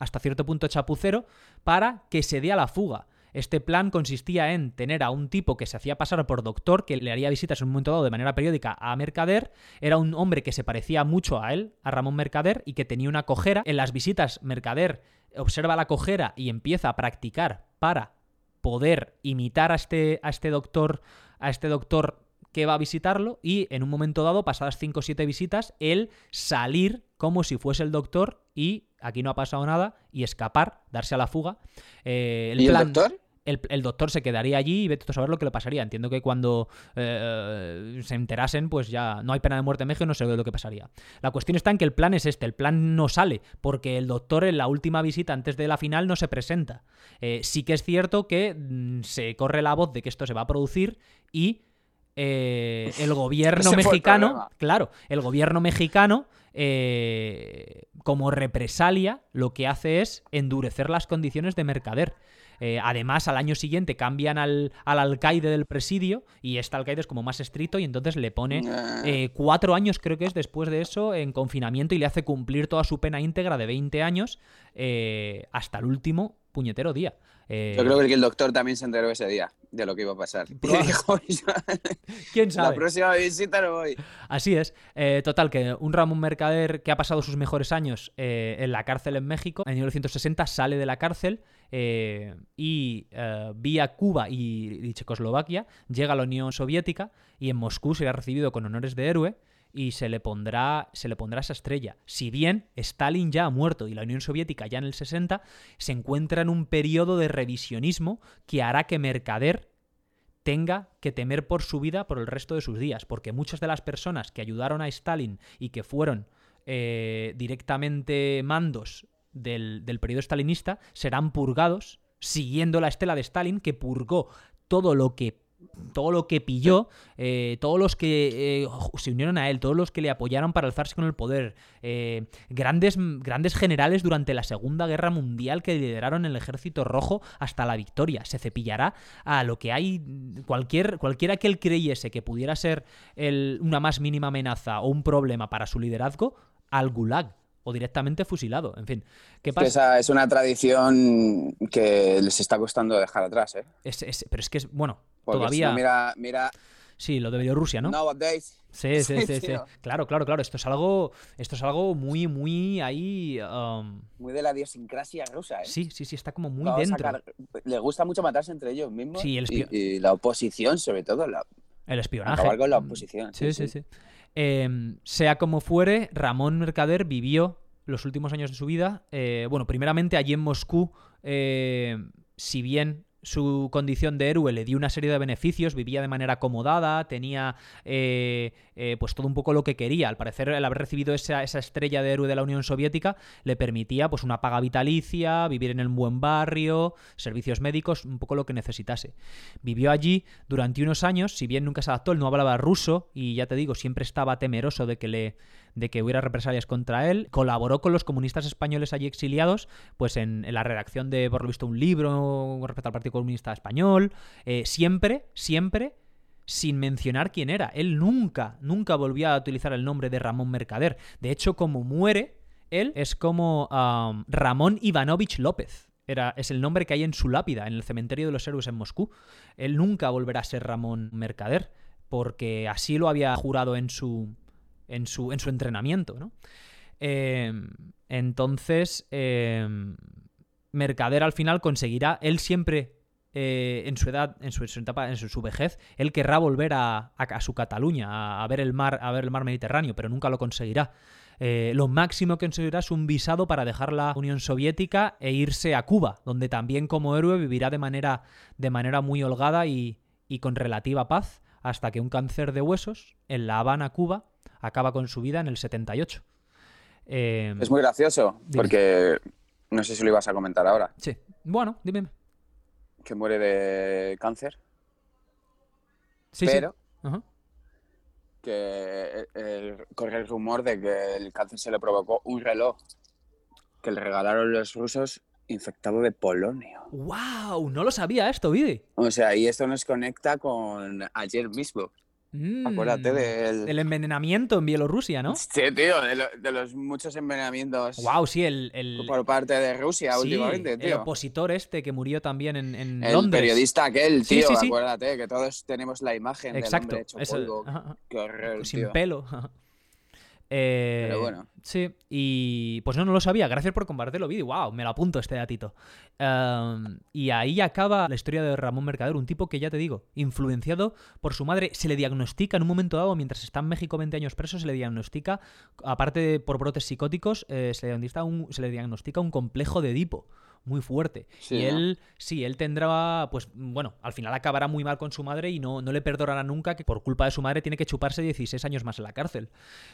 S2: hasta cierto punto chapucero para que se dé a la fuga. Este plan consistía en tener a un tipo que se hacía pasar por doctor, que le haría visitas en un momento dado de manera periódica a Mercader. Era un hombre que se parecía mucho a él, a Ramón Mercader, y que tenía una cojera. En las visitas, Mercader observa la cojera y empieza a practicar para poder imitar a este, a este doctor, a este doctor que va a visitarlo y en un momento dado, pasadas 5 o 7 visitas, él salir como si fuese el doctor y aquí no ha pasado nada y escapar, darse a la fuga. Eh, el
S3: ¿Y el
S2: plan-
S3: doctor?
S2: El, el doctor se quedaría allí y vete a saber lo que le pasaría. Entiendo que cuando eh, se enterasen, pues ya no hay pena de muerte en México, no sé lo que pasaría. La cuestión está en que el plan es este, el plan no sale, porque el doctor en la última visita antes de la final no se presenta. Eh, sí que es cierto que mm, se corre la voz de que esto se va a producir y eh, el gobierno
S3: el
S2: mexicano, claro, el gobierno mexicano, eh, como represalia, lo que hace es endurecer las condiciones de mercader. Eh, además, al año siguiente cambian al, al alcaide del presidio y este alcaide es como más estricto y entonces le pone eh, cuatro años, creo que es después de eso, en confinamiento y le hace cumplir toda su pena íntegra de 20 años eh, hasta el último puñetero día. Eh,
S3: Yo creo que el doctor también se enteró ese día de lo que iba a pasar. Y
S2: Probable-
S3: dijo,
S2: ¿Quién
S3: la
S2: sabe?
S3: próxima visita no voy.
S2: Así es. Eh, total, que un Ramón Mercader que ha pasado sus mejores años eh, en la cárcel en México, en 1960 sale de la cárcel eh, y eh, vía Cuba y, Checoslovaquia llega a la Unión Soviética y en Moscú será recibido con honores de héroe y se le pondrá se le pondrá esa estrella. Si bien Stalin ya ha muerto y la Unión Soviética ya en el 60 se encuentra en un periodo de revisionismo que hará que Mercader tenga que temer por su vida por el resto de sus días, porque muchas de las personas que ayudaron a Stalin y que fueron eh, directamente mandos del, del periodo stalinista serán purgados siguiendo la estela de Stalin que purgó todo lo que todo lo que pilló, eh, todos los que eh, se unieron a él, todos los que le apoyaron para alzarse con el poder, eh, grandes, grandes generales durante la Segunda Guerra Mundial que lideraron el Ejército Rojo hasta la victoria. Se cepillará a lo que hay, cualquier, cualquiera que él creyese que pudiera ser una más mínima amenaza o un problema para su liderazgo, al gulag o directamente fusilado. En fin, ¿qué
S3: Que
S2: pasa?
S3: esa es una tradición que les está costando dejar atrás, ¿eh?
S2: Es- es- pero es que es, bueno,
S3: Porque
S2: todavía...
S3: si no, mira, mira,
S2: Sí, lo de Bielorrusia, ¿no?
S3: nowadays.
S2: Sí, sí,
S3: Sí,
S2: sí, sí. Claro, claro, claro. Esto es algo, esto es algo muy, muy ahí. um,
S3: Muy de la idiosincrasia rusa, ¿eh?
S2: sí, sí, sí, está como muy
S3: Vamos
S2: dentro.
S3: sacar- Les gusta mucho matarse entre ellos mismos.
S2: Sí, el
S3: y,
S2: espio-
S3: y la oposición, sobre todo, la,
S2: El espionaje.
S3: acabar con la oposición.
S2: Sí, sí, sí. Eh, sea como fuere, Ramón Mercader vivió los últimos años de su vida. eh, bueno, primeramente allí en Moscú, eh, si bien su condición de héroe le dio una serie de beneficios, vivía de manera acomodada, tenía eh, eh, pues todo un poco lo que quería. Al parecer, el haber recibido esa, esa estrella de héroe de la Unión Soviética le permitía pues una paga vitalicia, vivir en el buen barrio, servicios médicos, un poco lo que necesitase. Vivió allí durante unos años, si bien nunca se adaptó, él no hablaba ruso y ya te digo, siempre estaba temeroso de que le de que hubiera represalias contra él. Colaboró con los comunistas españoles allí exiliados, pues en, la redacción de, por lo visto, un libro con respecto al Partido Comunista Español. Eh, siempre, siempre sin mencionar quién era. Él nunca, nunca volvió a utilizar el nombre de Ramón Mercader. De hecho, como muere, él es como Ramón Ivanovich López. Era, es el nombre que hay en su lápida, en el cementerio de los héroes en Moscú. Él nunca volverá a ser Ramón Mercader. porque así lo había jurado en su, en su, en su entrenamiento, ¿no? Eh, entonces, eh, Mercader al final conseguirá, él siempre eh, en su edad, en su, etapa, en su, vejez, él querrá volver a, su Cataluña, a, ver el mar, a ver el mar Mediterráneo, pero nunca lo conseguirá. Eh, lo máximo que conseguirá es un visado para dejar la Unión Soviética e irse a Cuba, donde también como héroe vivirá de manera, de manera muy holgada y con relativa paz, hasta que un cáncer de huesos en La Habana, Cuba, acaba con su vida en el 78. Eh,
S3: Es muy gracioso,
S2: Dime.
S3: porque no sé si lo ibas a comentar ahora,
S2: Sí. Bueno, dime.
S3: que muere de cáncer,
S2: Sí, sí.
S3: pero
S2: Ajá.
S3: que eh, eh, corre el rumor de que el cáncer se le provocó un reloj que le regalaron los rusos infectado de polonio.
S2: ¡Wow! No lo sabía esto, Vidi.
S3: O sea, y esto nos conecta con ayer mismo.
S2: Mm,
S3: Acuérdate del...
S2: del envenenamiento en Bielorrusia, ¿no?
S3: Sí, tío, de, lo- de los muchos envenenamientos
S2: ¡Wow! Sí, el, el,
S3: por parte de Rusia
S2: sí,
S3: últimamente,
S2: el
S3: tío.
S2: opositor este que murió también en, en
S3: El
S2: Londres.
S3: periodista aquel, tío,
S2: sí, sí.
S3: acuérdate, que todos tenemos la imagen
S2: Exacto.
S3: del hombre hecho polvo. Qué horror,
S2: sin
S3: tío.
S2: pelo. Eh,
S3: Pero bueno.
S2: Sí, y pues no, no lo sabía. Gracias por compartirlo, vídeo. ¡Wow! Me lo apunto este datito. Um, y ahí acaba la historia de Ramón Mercader, un tipo que ya te digo, influenciado por su madre, se le diagnostica en un momento dado, mientras está en México 20 años preso, se le diagnostica, aparte de por brotes psicóticos, eh, se, le diagnostica un, se le diagnostica un complejo de Edipo muy fuerte.
S3: Sí,
S2: y
S3: ¿no?
S2: él, sí, él tendrá, pues bueno, al final acabará muy mal con su madre y no, no le perdonará nunca que por culpa de su madre tiene que chuparse 16 años más en la cárcel.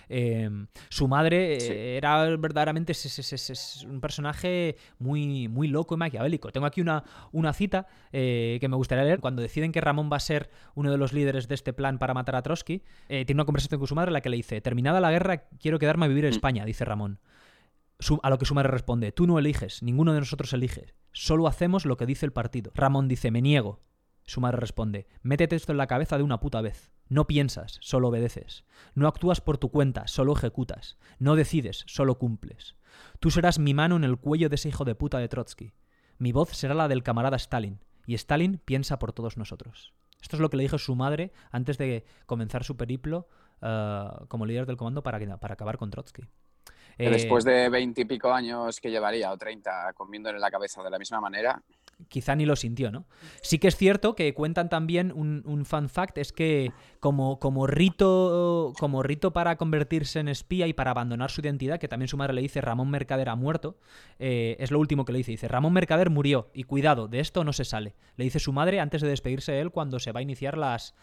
S2: Eh, su madre eh,
S3: Sí.
S2: era verdaderamente es, es- es- un personaje muy, muy loco y maquiavélico. Tengo aquí una, una cita eh, que me gustaría leer. Cuando deciden que Ramón va a ser uno de los líderes de este plan para matar a Trotsky, eh, tiene una conversación con su madre en la que le dice, terminada la guerra, quiero quedarme a vivir en
S3: Mm.
S2: España, dice Ramón. A lo que su madre responde, tú no eliges, ninguno de nosotros elige, solo hacemos lo que dice el partido. Ramón dice, me niego. Su madre responde, métete esto en la cabeza de una puta vez. No piensas, solo obedeces. No actúas por tu cuenta, solo ejecutas. No decides, solo cumples. Tú serás mi mano en el cuello de ese hijo de puta de Trotsky. Mi voz será la del camarada Stalin. Y Stalin piensa por todos nosotros. Esto es lo que le dijo su madre antes de comenzar su periplo eh, como líder del comando para, para acabar con Trotsky. Eh,
S3: después de veintipico años que llevaría, o treinta, comiéndole la cabeza de la misma manera,
S2: quizá ni lo sintió, ¿no? Sí que es cierto que cuentan también un, un fun fact, es que como, como rito como rito para convertirse en espía y para abandonar su identidad, que también su madre le dice Ramón Mercader ha muerto, eh, es lo último que le dice. Dice, Ramón Mercader murió y cuidado, de esto no se sale. Le dice su madre antes de despedirse de él cuando se va a iniciar las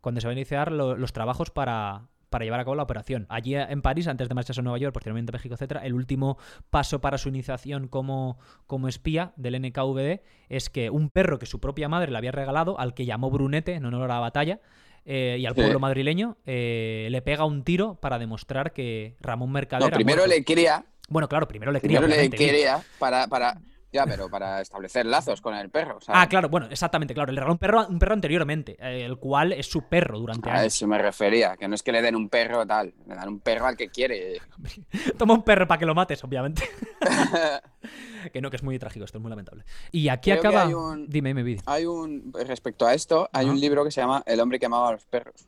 S2: cuando se va a iniciar lo- los trabajos para para llevar a cabo la operación. Allí en París, antes de marcharse a Nueva York, posteriormente a México, etcétera, el último paso para su iniciación como, como espía del NKVD es que un perro que su propia madre le había regalado, al que llamó Brunete en honor a la batalla, eh, y al
S3: Sí.
S2: pueblo madrileño, eh, le pega un tiro para demostrar que Ramón Mercader.
S3: no, primero le quería,
S2: Bueno, claro, primero le quería.
S3: primero le para, ya, pero para establecer lazos con el perro, ¿sabes?
S2: Ah, claro, bueno, exactamente, claro. Le regaló un perro, un perro anteriormente, eh, el cual es su perro durante
S3: A
S2: años.
S3: eso me refería, que no es que le den un perro tal, le dan un perro al que quiere.
S2: Toma un perro para que lo mates, obviamente. que no, que es muy trágico, esto es muy lamentable. Y aquí
S3: Creo
S2: acaba.
S3: hay un-
S2: Dime, dime, Vidi.
S3: Hay un, respecto a esto, hay un libro que se llama El hombre que amaba a los perros.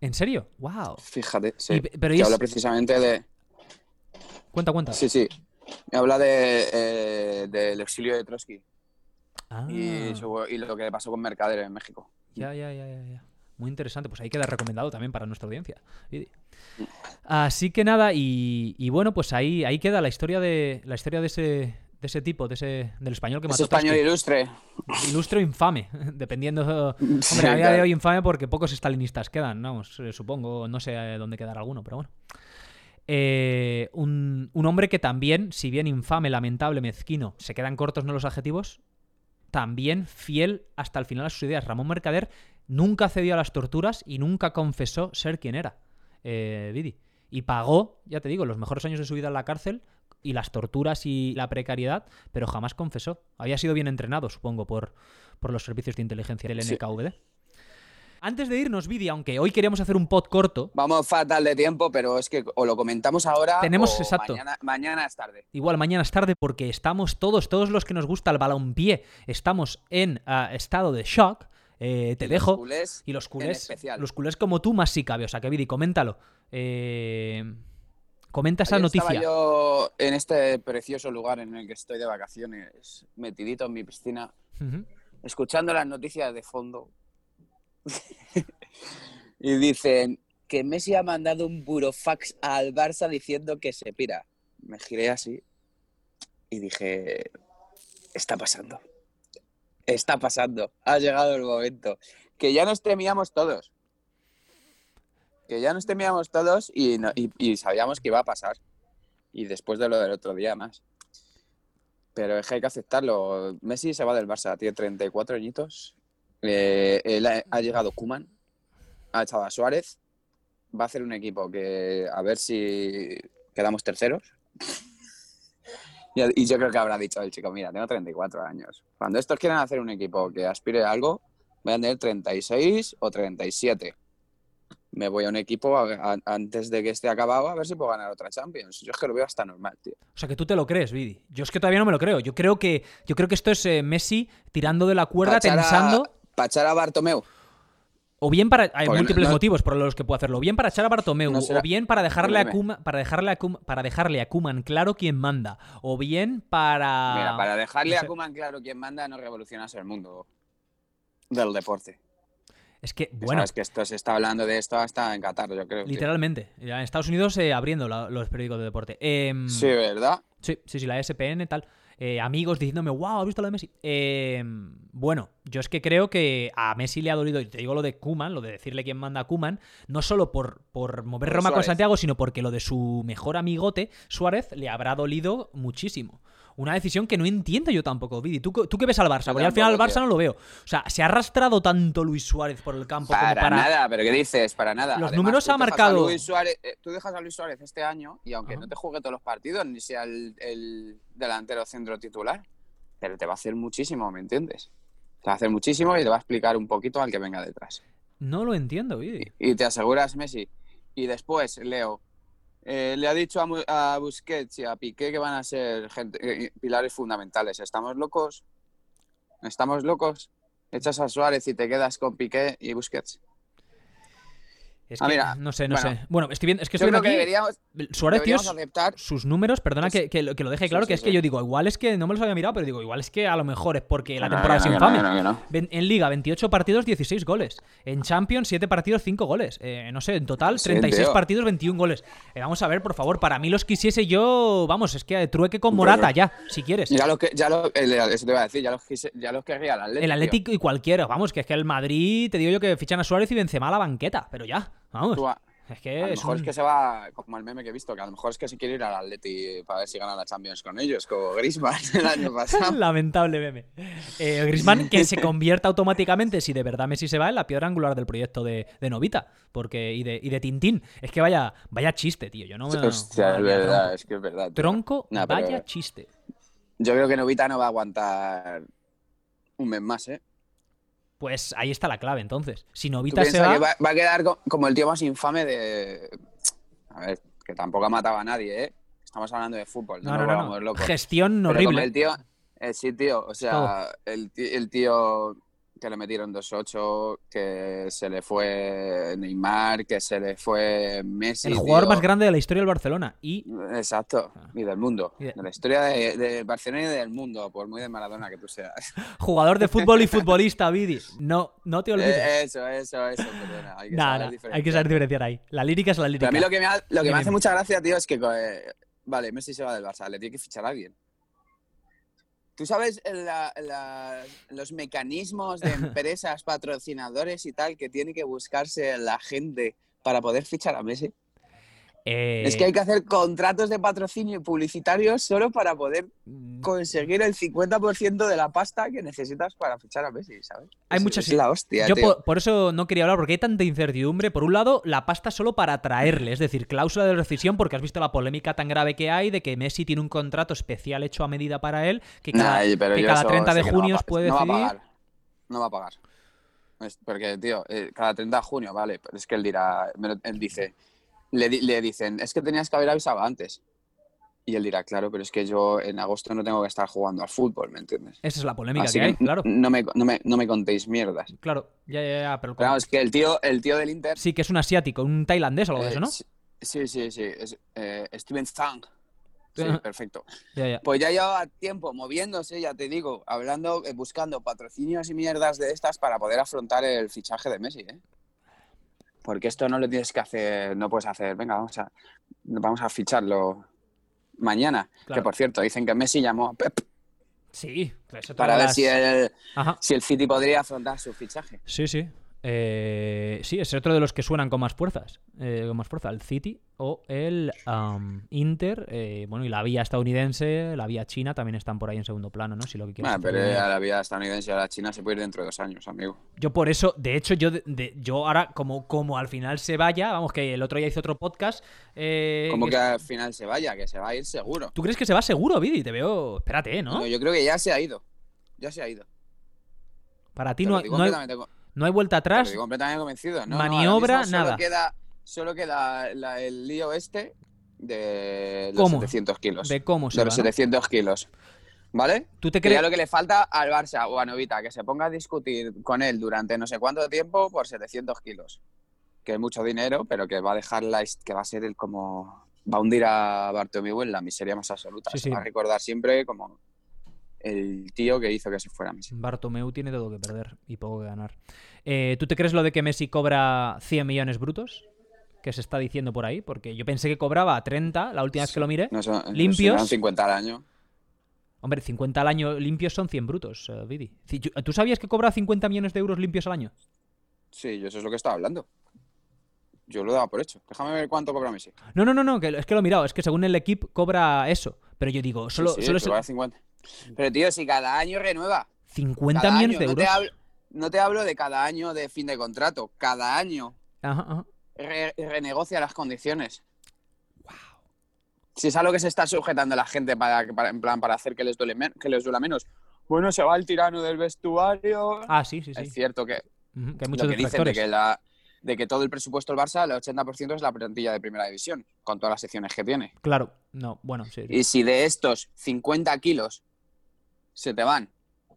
S2: ¿En serio? ¡Wow!
S3: Fíjate, sí.
S2: Y- pero ¿y
S3: que
S2: es-
S3: habla precisamente de...
S2: Cuenta, cuenta.
S3: Sí, sí. Habla de, eh, del exilio de Trotsky
S2: Ah,
S3: y, su- y lo que le pasó con Mercader en México.
S2: ya, ya, ya, ya, ya. Muy interesante, pues ahí queda recomendado también para nuestra audiencia. Vidi. Así que nada, y, y bueno, pues ahí, ahí queda la historia de la historia de ese, de ese tipo, de ese, del español que mató a
S3: español
S2: Trotsky.
S3: ilustre.
S2: Ilustre o infame, dependiendo. Hombre,
S3: Sí,
S2: a día de hoy infame porque pocos estalinistas quedan, vamos, eh, supongo, no sé eh, dónde quedará alguno, pero bueno. Eh, un, un hombre que también, si bien infame, lamentable, mezquino, se quedan cortos no los adjetivos, también fiel hasta el final a sus ideas. Ramón Mercader nunca cedió a las torturas y nunca confesó ser quien era, eh, Vidi. Y pagó, ya te digo, los mejores años de su vida en la cárcel y las torturas y la precariedad, pero jamás confesó. Había sido bien entrenado, supongo, por, por los servicios de inteligencia del
S3: Sí.
S2: Antes de irnos, Vidi, aunque hoy queríamos hacer un pod corto,
S3: Vamos fatal de tiempo, pero es que o lo comentamos ahora
S2: Tenemos-
S3: o
S2: exacto.
S3: Mañana, mañana es tarde.
S2: Igual mañana es tarde porque estamos todos, todos los que nos gusta el balompié, estamos en ah, estado de shock. Eh, te
S3: Y los
S2: dejo.
S3: culés
S2: y los culés, los culés como tú más sí cabe. O sea, que Vidi, coméntalo. Eh, comenta esa
S3: Ayer estaba
S2: noticia.
S3: yo en este precioso lugar en el que estoy de vacaciones, metidito en mi piscina, escuchando las noticias de fondo. y dicen que Messi ha mandado un burofax al Barça diciendo que se pira. Me giré así y dije, está pasando. Está pasando. Ha llegado el momento. Que ya nos temíamos todos. Que ya nos temíamos todos y, no- y- y sabíamos que iba a pasar. Y después de lo del otro día más. Pero es que hay que aceptarlo. Messi se va del Barça, tiene 34 añitos. Eh, él ha, ha llegado Kuman, ha echado a Suárez. Va a hacer un equipo que a ver si quedamos terceros. Y, y yo creo que habrá dicho el chico, mira, tengo 34 años. Cuando estos quieren hacer un equipo que aspire a algo, voy a tener 36 o 37. Me voy a un equipo a- a- antes de que esté acabado a ver si puedo ganar otra Champions. Yo es que lo veo hasta normal, tío.
S2: O sea, que tú te lo crees, Vidi. Yo es que todavía no me lo creo. Yo creo que, yo creo que esto es eh, Messi tirando de la cuerda,
S3: Pa' echar a-
S2: tensando.
S3: Pa' echar a Bartomeu.
S2: O bien para. Hay
S3: Porque
S2: múltiples
S3: no-
S2: motivos por los que puedo hacerlo. O bien para echar a Bartomeu.
S3: No será-
S2: O bien para dejarle a. Kuma, para dejarle a Kuma- para dejarle a Kuman claro quién manda. O bien para.
S3: Mira, para dejarle a. Kuman claro quién manda, no revolucionas el mundo del deporte.
S2: Es que, bueno,
S3: Sabes que esto se está hablando de esto hasta en Qatar, yo creo.
S2: literalmente. En Estados Unidos eh, abriendo la- los periódicos de deporte. Em,
S3: Sí, ¿verdad?
S2: Sí, sí, sí, la ESPN, tal. Eh, amigos diciéndome, wow, ¿has visto lo de Messi? Eh, bueno, yo es que creo que a Messi le ha dolido, y te digo lo de Kuman, lo de decirle quién manda a Kuman, no solo por, por mover Roma con. Santiago, sino porque lo de su mejor amigote, Suárez, le habrá dolido muchísimo. Una decisión que no entiendo yo tampoco, Vidi. ¿Tú, tú qué ves al Barça?
S3: Yo
S2: Porque al final al Barça no lo veo. O sea, ¿se ha arrastrado tanto Luis Suárez por el campo como
S3: Para,
S2: para.
S3: nada, pero ¿qué dices? Para nada.
S2: Los
S3: Además,
S2: números ha marcado-
S3: Luis Suárez- eh, tú dejas a Luis Suárez este año y aunque
S2: Ajá.
S3: no te juegue todos los partidos, ni sea el, el delantero centro titular, pero te va a hacer muchísimo, ¿me entiendes? Te va a hacer muchísimo y te va a explicar un poquito al que venga detrás.
S2: No lo entiendo, Vidi.
S3: y te aseguras Messi. Y después, Leo, eh, le ha dicho a, Busquets y a Piqué que van a ser eh, pilares fundamentales. ¿Estamos locos? ¿Estamos locos? Echas a Suárez y te quedas con Piqué y Busquets.
S2: Es
S3: Ah,
S2: que,
S3: mira,
S2: no sé, no
S3: bueno.
S2: sé. Bueno, estoy viendo, es que estoy viendo
S3: que
S2: aquí.
S3: deberíamos,
S2: Suárez,
S3: deberíamos aceptar.
S2: sus números, perdona
S3: Que
S2: que, que lo, que lo deje claro,
S3: sí,
S2: que es
S3: sí.
S2: que yo digo, igual es que no me los había mirado, pero digo, igual es que a lo mejor es porque la
S3: No,
S2: temporada
S3: que no, que no,
S2: infame.
S3: que no, que
S2: En Liga, 28 partidos, 16 goles. En Champions, 7 partidos, 5 goles. Eh, no sé, en total,
S3: Sí,
S2: 36
S3: tío.
S2: partidos, 21 goles. Eh, vamos a ver, por favor, para mí los quisiese yo, vamos, es que trueque con Morata ya, si quieres.
S3: Ya lo que, ya lo, el- eso te iba a decir, ya los, quise- ya los querría el Atlético.
S2: El Atlético y cualquiera, vamos, que es que el Madrid, te digo yo que fichan a Suárez y Benzema a la banqueta, pero ya, vamos.
S3: Tú a-
S2: Es
S3: lo
S2: es
S3: mejor
S2: un-
S3: es que se va, como el meme que he visto, que a lo mejor es que se quiere ir al Atleti para ver si gana la Champions con ellos, como Griezmann el año pasado.
S2: Lamentable meme. Eh, Griezmann que se convierta automáticamente, si de verdad Messi se va, en la piedra angular del proyecto de, de Novita porque, y, de, y de Tintín. Es que vaya, vaya chiste, tío. Yo no me.
S3: Hostia, es
S2: vaya
S3: verdad,
S2: tronco.
S3: es que es verdad. tío.
S2: Tronco, vaya chiste.
S3: Yo creo que Novita no va a aguantar un mes más, ¿eh?
S2: Pues ahí está la clave, entonces. Si
S3: ¿Tú
S2: Novita se va.
S3: que va, va a quedar co- como el tío más infame de... A ver, que tampoco ha matado a nadie, ¿eh? Estamos hablando de fútbol, no,
S2: No, no, no.
S3: volvamos locos.
S2: Gestión
S3: Pero como
S2: horrible.
S3: el tío... eh, sí, tío, o sea, el, ti- el tío que le metieron 2-8, que se le fue Neymar, que se le fue Messi.
S2: El jugador
S3: tío.
S2: más grande de la historia del Barcelona. Y
S3: Exacto, y del mundo.
S2: Y de-
S3: De la historia de, de Barcelona y del mundo, por muy de Maradona que tú seas.
S2: jugador de fútbol y futbolista, Vidi. No, no te olvides.
S3: Eh, eso, eso, eso, perdona. Hay que
S2: Nada,
S3: saber
S2: nada, hay que
S3: diferenciar.
S2: saber diferenciar ahí. La lírica es la lírica.
S3: Pero a mí lo que me, ha- lo que me hace mucha gracia, tío, es que, eh, vale, Messi se va del Barça, le tiene que fichar a alguien. ¿Tú sabes la- la- los mecanismos de empresas, patrocinadores y tal que tiene que buscarse la gente para poder fichar a Messi?
S2: Eh,
S3: Es que hay que hacer contratos de patrocinio publicitarios solo para poder
S2: mm,
S3: conseguir el 50% de la pasta que necesitas para fichar a Messi, ¿sabes?
S2: Hay
S3: Es-
S2: muchas-
S3: Es la hostia,
S2: Yo por, por eso no quería hablar, porque hay tanta incertidumbre. Por un lado, la pasta solo para atraerle, es decir, cláusula de rescisión, porque has visto la polémica tan grave que hay de que Messi tiene un contrato especial hecho a medida para él, que cada,
S3: Nah, pero
S2: que
S3: yo
S2: cada
S3: eso
S2: 30 de
S3: no
S2: junio
S3: pa-
S2: puede
S3: no va a
S2: decidir.
S3: pagar. No va a pagar. Es porque, tío, eh, cada 30 de junio, vale, pero es que él dirá, él dice, le, le dicen, es que tenías que haber avisado antes. Y él dirá, claro, pero es que yo en agosto no tengo que estar jugando al fútbol, ¿me entiendes?
S2: Esa es la polémica
S3: Así
S2: que hay, claro.
S3: no, me, no, me, no me contéis mierdas.
S2: Claro, ya, ya, ya, pero...
S3: Pero vamos, que el tío, el tío del Inter...
S2: Sí, que es un asiático, un tailandés o algo de
S3: eh,
S2: eso, ¿no?
S3: sí, Sí, sí, sí. Es, eh, Steven Zhang. Sí, perfecto.
S2: Ya, ya.
S3: Pues ya llevaba tiempo moviéndose, ya te digo, hablando, eh, buscando patrocinios y mierdas de estas para poder afrontar el fichaje de Messi, ¿eh? Porque esto no lo tienes que hacer, no puedes hacer, venga, vamos a, vamos a ficharlo mañana.
S2: Claro.
S3: Que por cierto, dicen que Messi llamó a Pep
S2: Sí, eso
S3: para ver
S2: las-
S3: si el,
S2: Ajá.
S3: si el City podría afrontar su fichaje.
S2: Sí, sí. Eh, sí, es otro de los que suenan con más fuerzas. eh, con más fuerza, el City o el Inter. eh, bueno, y la vía estadounidense, la vía china también están por ahí en segundo plano, ¿no? Si lo que quieres hacer
S3: pero a la vida estadounidense y a la China se puede ir dentro de dos años, amigo.
S2: Yo por eso, de hecho, yo, de- de- yo ahora, como, como al final se vaya, vamos, que el otro día hice otro podcast. eh,
S3: Como
S2: que-
S3: que al final se vaya, que se va a ir seguro.
S2: ¿Tú crees que se va seguro, Vidi? Te veo. Espérate, ¿no?
S3: No, yo creo que ya se ha ido. Ya se ha ido.
S2: Para ti no, no hay, no hay vuelta atrás.
S3: digo completamente convencido. No,
S2: maniobra,
S3: solo
S2: nada.
S3: Queda, solo queda la- el lío este de los
S2: ¿Cómo?
S3: 700 kilos.
S2: De cómo se
S3: de
S2: va,
S3: los
S2: ¿no?
S3: 700 kilos. ¿Vale?
S2: ¿Tú te crees?
S3: lo que le falta al Barça o a Novita, que se ponga a discutir con él durante no sé cuánto tiempo por 700 kilos. Que es mucho dinero, pero que va a dejar la, que va a ser el como... Va a hundir a Bartomeu en la miseria más absoluta.
S2: Sí,
S3: se
S2: sí.
S3: va a recordar siempre como el tío que hizo que se fuera Messi.
S2: Bartomeu tiene todo que perder y poco que ganar. Eh, ¿Tú te crees lo de que Messi cobra 100 millones brutos? Que se está diciendo por ahí, porque yo pensé que cobraba 30 la última vez que lo miré.
S3: No son,
S2: Limpios.
S3: serán 50 al año.
S2: Hombre, 50 al año limpios son 100 brutos, eh, Vidi. ¿Tú sabías que cobra 50 millones de euros limpios al año?
S3: Sí, yo eso es lo que estaba hablando. Yo lo daba por hecho. Déjame ver cuánto cobra Messi.
S2: No, no, no, no, que, es que lo he mirado. Es que según el equipo cobra eso. Pero yo digo, solo,
S3: Sí, sí,
S2: solo es
S3: cobra 50. Pero tío, si cada año renueva.
S2: 50
S3: Cada
S2: millones
S3: año,
S2: de
S3: no
S2: euros.
S3: te, hablo, no te hablo de cada año de fin de contrato. Cada año
S2: Ajá, ajá.
S3: re- renegocia las condiciones. Si es a lo que se está sujetando la gente para, para- en plan, para hacer que les, duele men- que les duela menos. Bueno, se va el tirano del vestuario.
S2: Ah, sí, sí, sí.
S3: Es cierto que
S2: Ujú, que hay
S3: lo que dicen de que, la, de que todo el presupuesto del Barça, el 80% es la plantilla de primera división, con todas las secciones que tiene.
S2: Claro, no, bueno, sí. sí.
S3: Y si de estos 50 kilos se te van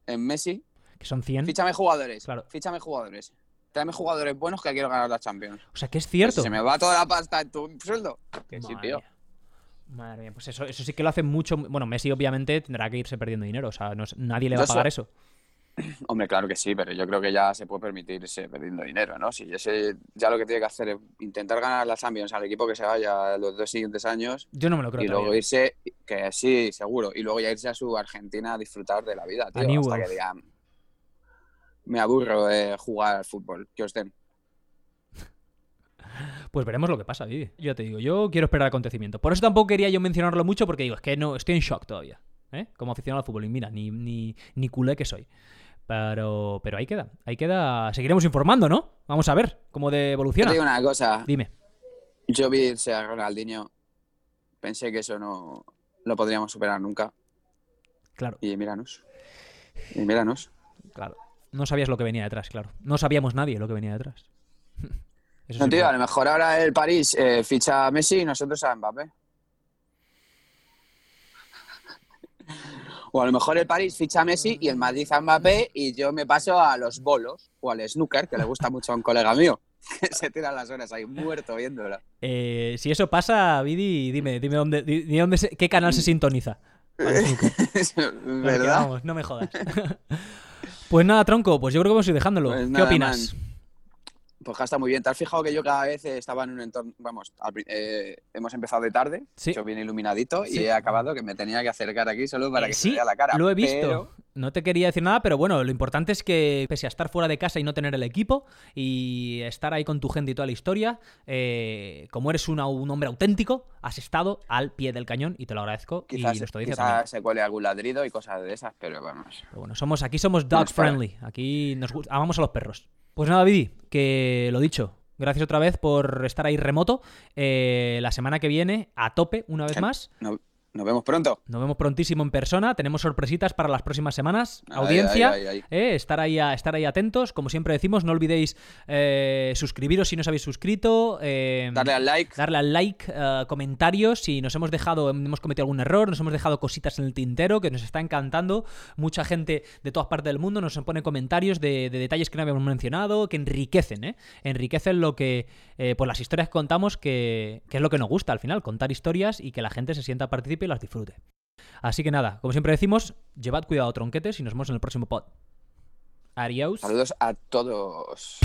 S3: en Messi,
S2: Que son 100.
S3: fíchame jugadores.
S2: Claro.
S3: Fíchame jugadores. Tráeme jugadores buenos que quiero ganar la Champions.
S2: O sea, que es cierto.
S3: se me va toda la pasta en tu sueldo. Que sí, tío.
S2: Madre mía, pues eso, eso sí que lo hace mucho. Bueno, Messi obviamente tendrá que irse perdiendo dinero. O sea, no nadie le va a pagar
S3: so-
S2: eso.
S3: Hombre, claro que sí, pero yo creo que ya se puede permitir irse perdiendo dinero, ¿no? Si ese ya lo que tiene que hacer es intentar ganar la Champions al equipo que se vaya los dos siguientes años
S2: Yo no me lo creo
S3: y luego irse, que sí, seguro, y luego ya irse a su Argentina a disfrutar de la vida, tío, hasta que digan, me aburro de jugar al fútbol, que os den.
S2: Pues veremos lo que pasa, Vivi. Yo te digo, yo quiero esperar acontecimiento. Por eso tampoco quería yo mencionarlo mucho porque digo, es que no, estoy en shock todavía. ¿eh? Como aficionado al fútbol. Y mira, ni, ni, ni culé que soy. Pero, pero ahí queda, ahí queda. Seguiremos informando, ¿no? Vamos a ver cómo de
S3: Yo
S2: evoluciona.
S3: te digo una cosa,
S2: Dime.
S3: yo vi irse a Ronaldinho, pensé que eso no lo podríamos superar nunca,
S2: Claro,
S3: y míranos, y míranos.
S2: claro. No sabías lo que venía detrás, claro. No sabíamos nadie lo que venía detrás. Eso
S3: No, tío, a lo mejor ahora el París eh, ficha a Messi y nosotros a Mbappé. O a lo mejor el París ficha a Messi y el Madrid a Mbappé y yo me paso a los bolos o al snooker, que le gusta mucho a un colega mío, que se tira las horas ahí muerto viéndolo.
S2: Eh, si eso pasa, Vidi, dime, dime dónde, se- qué canal se sintoniza.
S3: ¿Verdad?
S2: vamos, no me jodas. pues nada, tronco, pues yo creo que vamos a ir dejándolo.
S3: Pues
S2: ¿Qué opinas?
S3: Ja, está muy bien. ¿Te has fijado que yo cada vez estaba en un entorno, vamos, eh, hemos empezado de tarde,
S2: Sí.
S3: yo bien iluminadito
S2: Sí.
S3: y he acabado que me tenía que acercar aquí solo para
S2: Eh,
S3: que
S2: sí,
S3: se vea la cara.
S2: lo he visto.
S3: pero-
S2: No te quería decir nada, pero bueno, lo importante es que pese a estar fuera de casa y no tener el equipo y estar ahí con tu gente y toda la historia, eh, como eres una- un hombre auténtico, has estado al pie del cañón y te lo agradezco
S3: Quizás,
S2: y
S3: quizás se cuele algún ladrido y cosas de esas, pero vamos.
S2: Pero bueno, somos, aquí somos dog friendly, aquí nos gusta, amamos a los perros. Pues nada, Vidi, que lo dicho. Gracias otra vez por estar ahí remoto. Eh, la semana que viene, a tope, una vez más.
S3: No, Nos vemos pronto.
S2: Nos vemos prontísimo en persona. Tenemos sorpresitas para las próximas semanas. Audiencia, eh, estar, ahí a- estar ahí atentos. Como siempre decimos, no olvidéis eh, suscribiros si no os habéis suscrito. eh,
S3: Darle al like.
S2: darle al like, comentarios, si nos hemos dejado, hemos cometido algún error, nos hemos dejado cositas en el tintero que nos está encantando. Mucha gente de todas partes del mundo nos pone comentarios de, de detalles que no habíamos mencionado, que enriquecen, ¿eh? Enriquecen lo que, pues las historias que contamos, que, que es lo que nos gusta al final, contar historias y que la gente se sienta participe y las disfrute. Así que nada, como siempre decimos, llevad cuidado tronquetes y nos vemos en el próximo pod. Adiós.
S3: Saludos a todos.